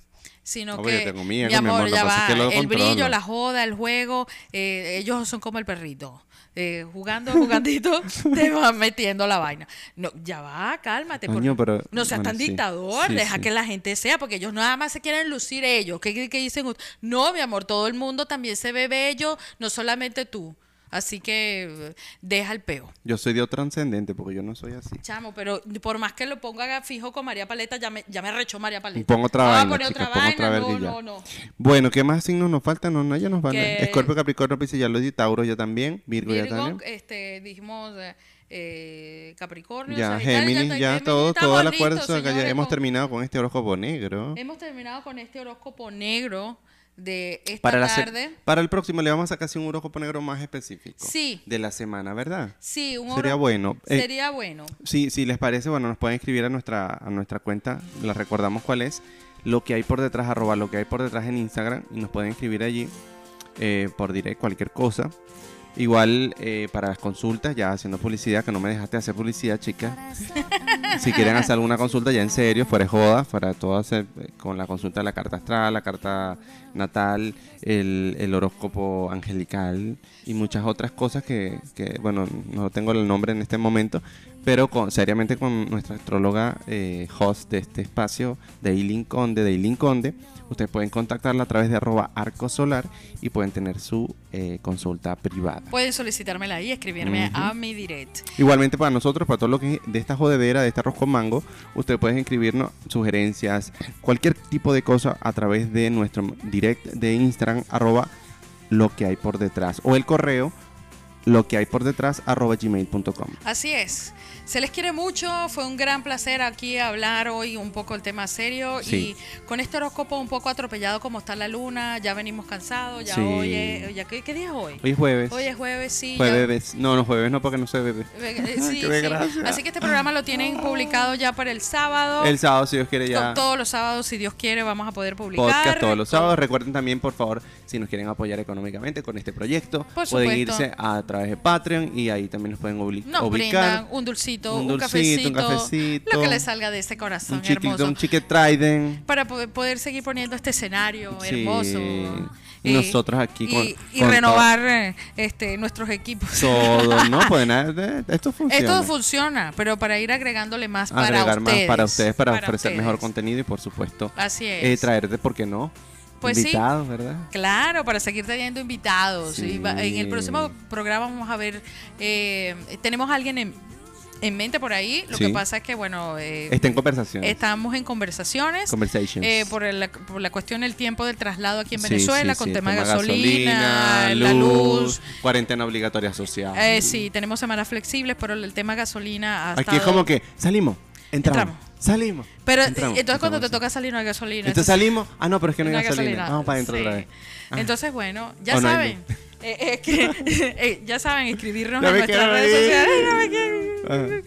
Sino Obvio, que, tengo mi mi ego, mi amor, ya va. es que lo el brillo, la joda, el juego, eh, ellos son como el perrito. Eh, jugando, jugandito, te van metiendo la vaina. No, ya va, cálmate. Coño, pero- no seas bueno, tan sí. dictador, Sí, deja sí. que la gente sea, porque ellos nada más se quieren lucir ellos. ¿Qué, qué- qué dicen? No, mi amor, todo el mundo también se ve bello, no solamente tú. Así que deja el peo. Yo soy Dios trascendente porque yo no soy así. Chamo, pero por más que lo ponga fijo con María Paleta, ya me, ya me rechó María Paleta. Pongo otra Ah, vaina, poner chicas, otra pongo otra vaina, no, no, no. Bueno, ¿qué más signos nos faltan? No, no, ya nos van. Escorpio, Capricornio, Piscis, ya lo di, Tauro ya también, Virgo, ya Virgo, también. este, dijimos eh, eh, Capricornio, Ya, Géminis, ya Géminis, todo, que ya señores, hemos terminado con este horóscopo negro. Hemos terminado con este horóscopo negro de esta Para, la tarde. para el próximo le vamos a sacar así un horóscopo negro más específico. Sí. De la semana, ¿verdad? Sí, un Sería bueno. Eh, Sería bueno. Si, si les parece, bueno, nos pueden escribir a nuestra, a nuestra cuenta, les recordamos cuál es, lo que hay por detrás, arroba lo que hay por detrás en Instagram, y nos pueden escribir allí eh, por direct cualquier cosa. Igual eh, para las consultas, ya haciendo publicidad, que no me dejaste hacer publicidad, chicas. si quieren hacer alguna consulta ya en serio, fuera de joda, fuera de todo hacer eh, con la consulta de la carta astral, la carta natal, el, el horóscopo angelical y muchas otras cosas que, que, bueno, no tengo el nombre en este momento, pero con, seriamente con nuestra astróloga eh, host de este espacio, Dailin Conde, Dailin Conde, ustedes pueden contactarla a través de arroba arco solar y pueden tener su eh, consulta privada. Pueden solicitármela ahí, escribirme a mi direct. Igualmente para nosotros, para todo lo que es de esta jodedera, de este arroz con mango, ustedes pueden escribirnos sugerencias, cualquier tipo de cosa a través de nuestro direct de Instagram, arroba lo que hay por detrás, o el correo lo que hay por detrás, arroba gmail.com. Así es. Se les quiere mucho, fue un gran placer aquí hablar hoy un poco el tema serio Sí. y con este horóscopo un poco atropellado como está la luna, ya venimos cansados, ya Sí. hoy es, ya, ¿qué, qué día es hoy? Hoy es jueves. Hoy es jueves, sí. ya- Jueves. No, no, jueves no, porque no soy bebé. Eh, sí, desgracia. Así que este programa lo tienen publicado ya para el sábado. El sábado, si Dios quiere, ya. Todos los sábados, si Dios quiere, vamos a poder publicar. podcast todos los sábados. Recuerden también, por favor, si nos quieren apoyar económicamente con este proyecto, Por pueden irse a través de Patreon y ahí también nos pueden ubli- Nos brindan un dulcito, un, Un dulcito, cafecito, un cafecito. lo que les salga de ese corazón un chiquito, hermoso. un chique Trident. para poder, seguir poniendo este escenario Sí. hermoso. Y nosotros aquí con- y, y con renovar eh, este, nuestros equipos. Todo, ¿no? Pues nada, esto funciona. Esto funciona, pero para ir agregándole más para Agregar ustedes. más para ustedes, para, para ofrecer mejor contenido y por supuesto, Así es. eh, traerte, ¿por qué no? Pues sí. Invitados, ¿verdad? Claro, para seguir teniendo invitados. Sí. Y va- En el próximo programa vamos a ver, eh, tenemos a alguien en, en mente por ahí. Lo Sí. que pasa es que, bueno, eh, Está en conversación. estamos en conversaciones. Conversations. eh, por, el- por la cuestión del tiempo del traslado aquí en Venezuela, sí, con tema de gasolina, la luz. cuarentena obligatoria social. Eh, sí, tenemos semanas flexibles, pero el tema gasolina ha Aquí estado- es como que salimos, entramos, Entramos. salimos. Pero eh, entramos, entonces cuando te toca salir no hay gasolina. Entonces salimos, ah no, pero es que no hay no hay gasolina. Vamos para adentro otra vez. Ah. Entonces, bueno, ya no saben. Eh, eh, que- eh, ya saben, escribirnos en nuestras redes sociales. No me. Ajá.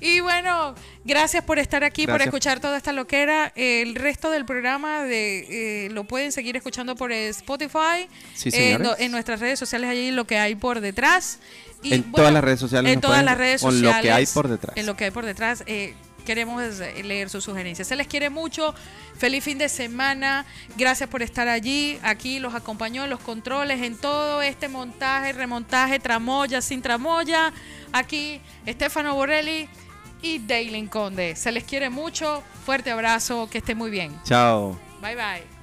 Y bueno, gracias por estar aquí, por escuchar toda esta loquera. El resto del programa de, eh, lo pueden seguir escuchando por Spotify, Sí, en, nuestras redes sociales allí lo que hay por detrás. Y, En todas las redes sociales En todas las redes con sociales. lo que hay por detrás. En lo que hay por detrás. eh, queremos leer sus sugerencias. Se les quiere mucho. Feliz fin de semana. Gracias por estar allí. Aquí los acompañó en los controles, en todo este montaje, remontaje, tramoya, sin tramoya. Aquí Estefano Borrelli y Daylin Conde. Se les quiere mucho. Fuerte abrazo. Que estén muy bien. Chao. Bye bye.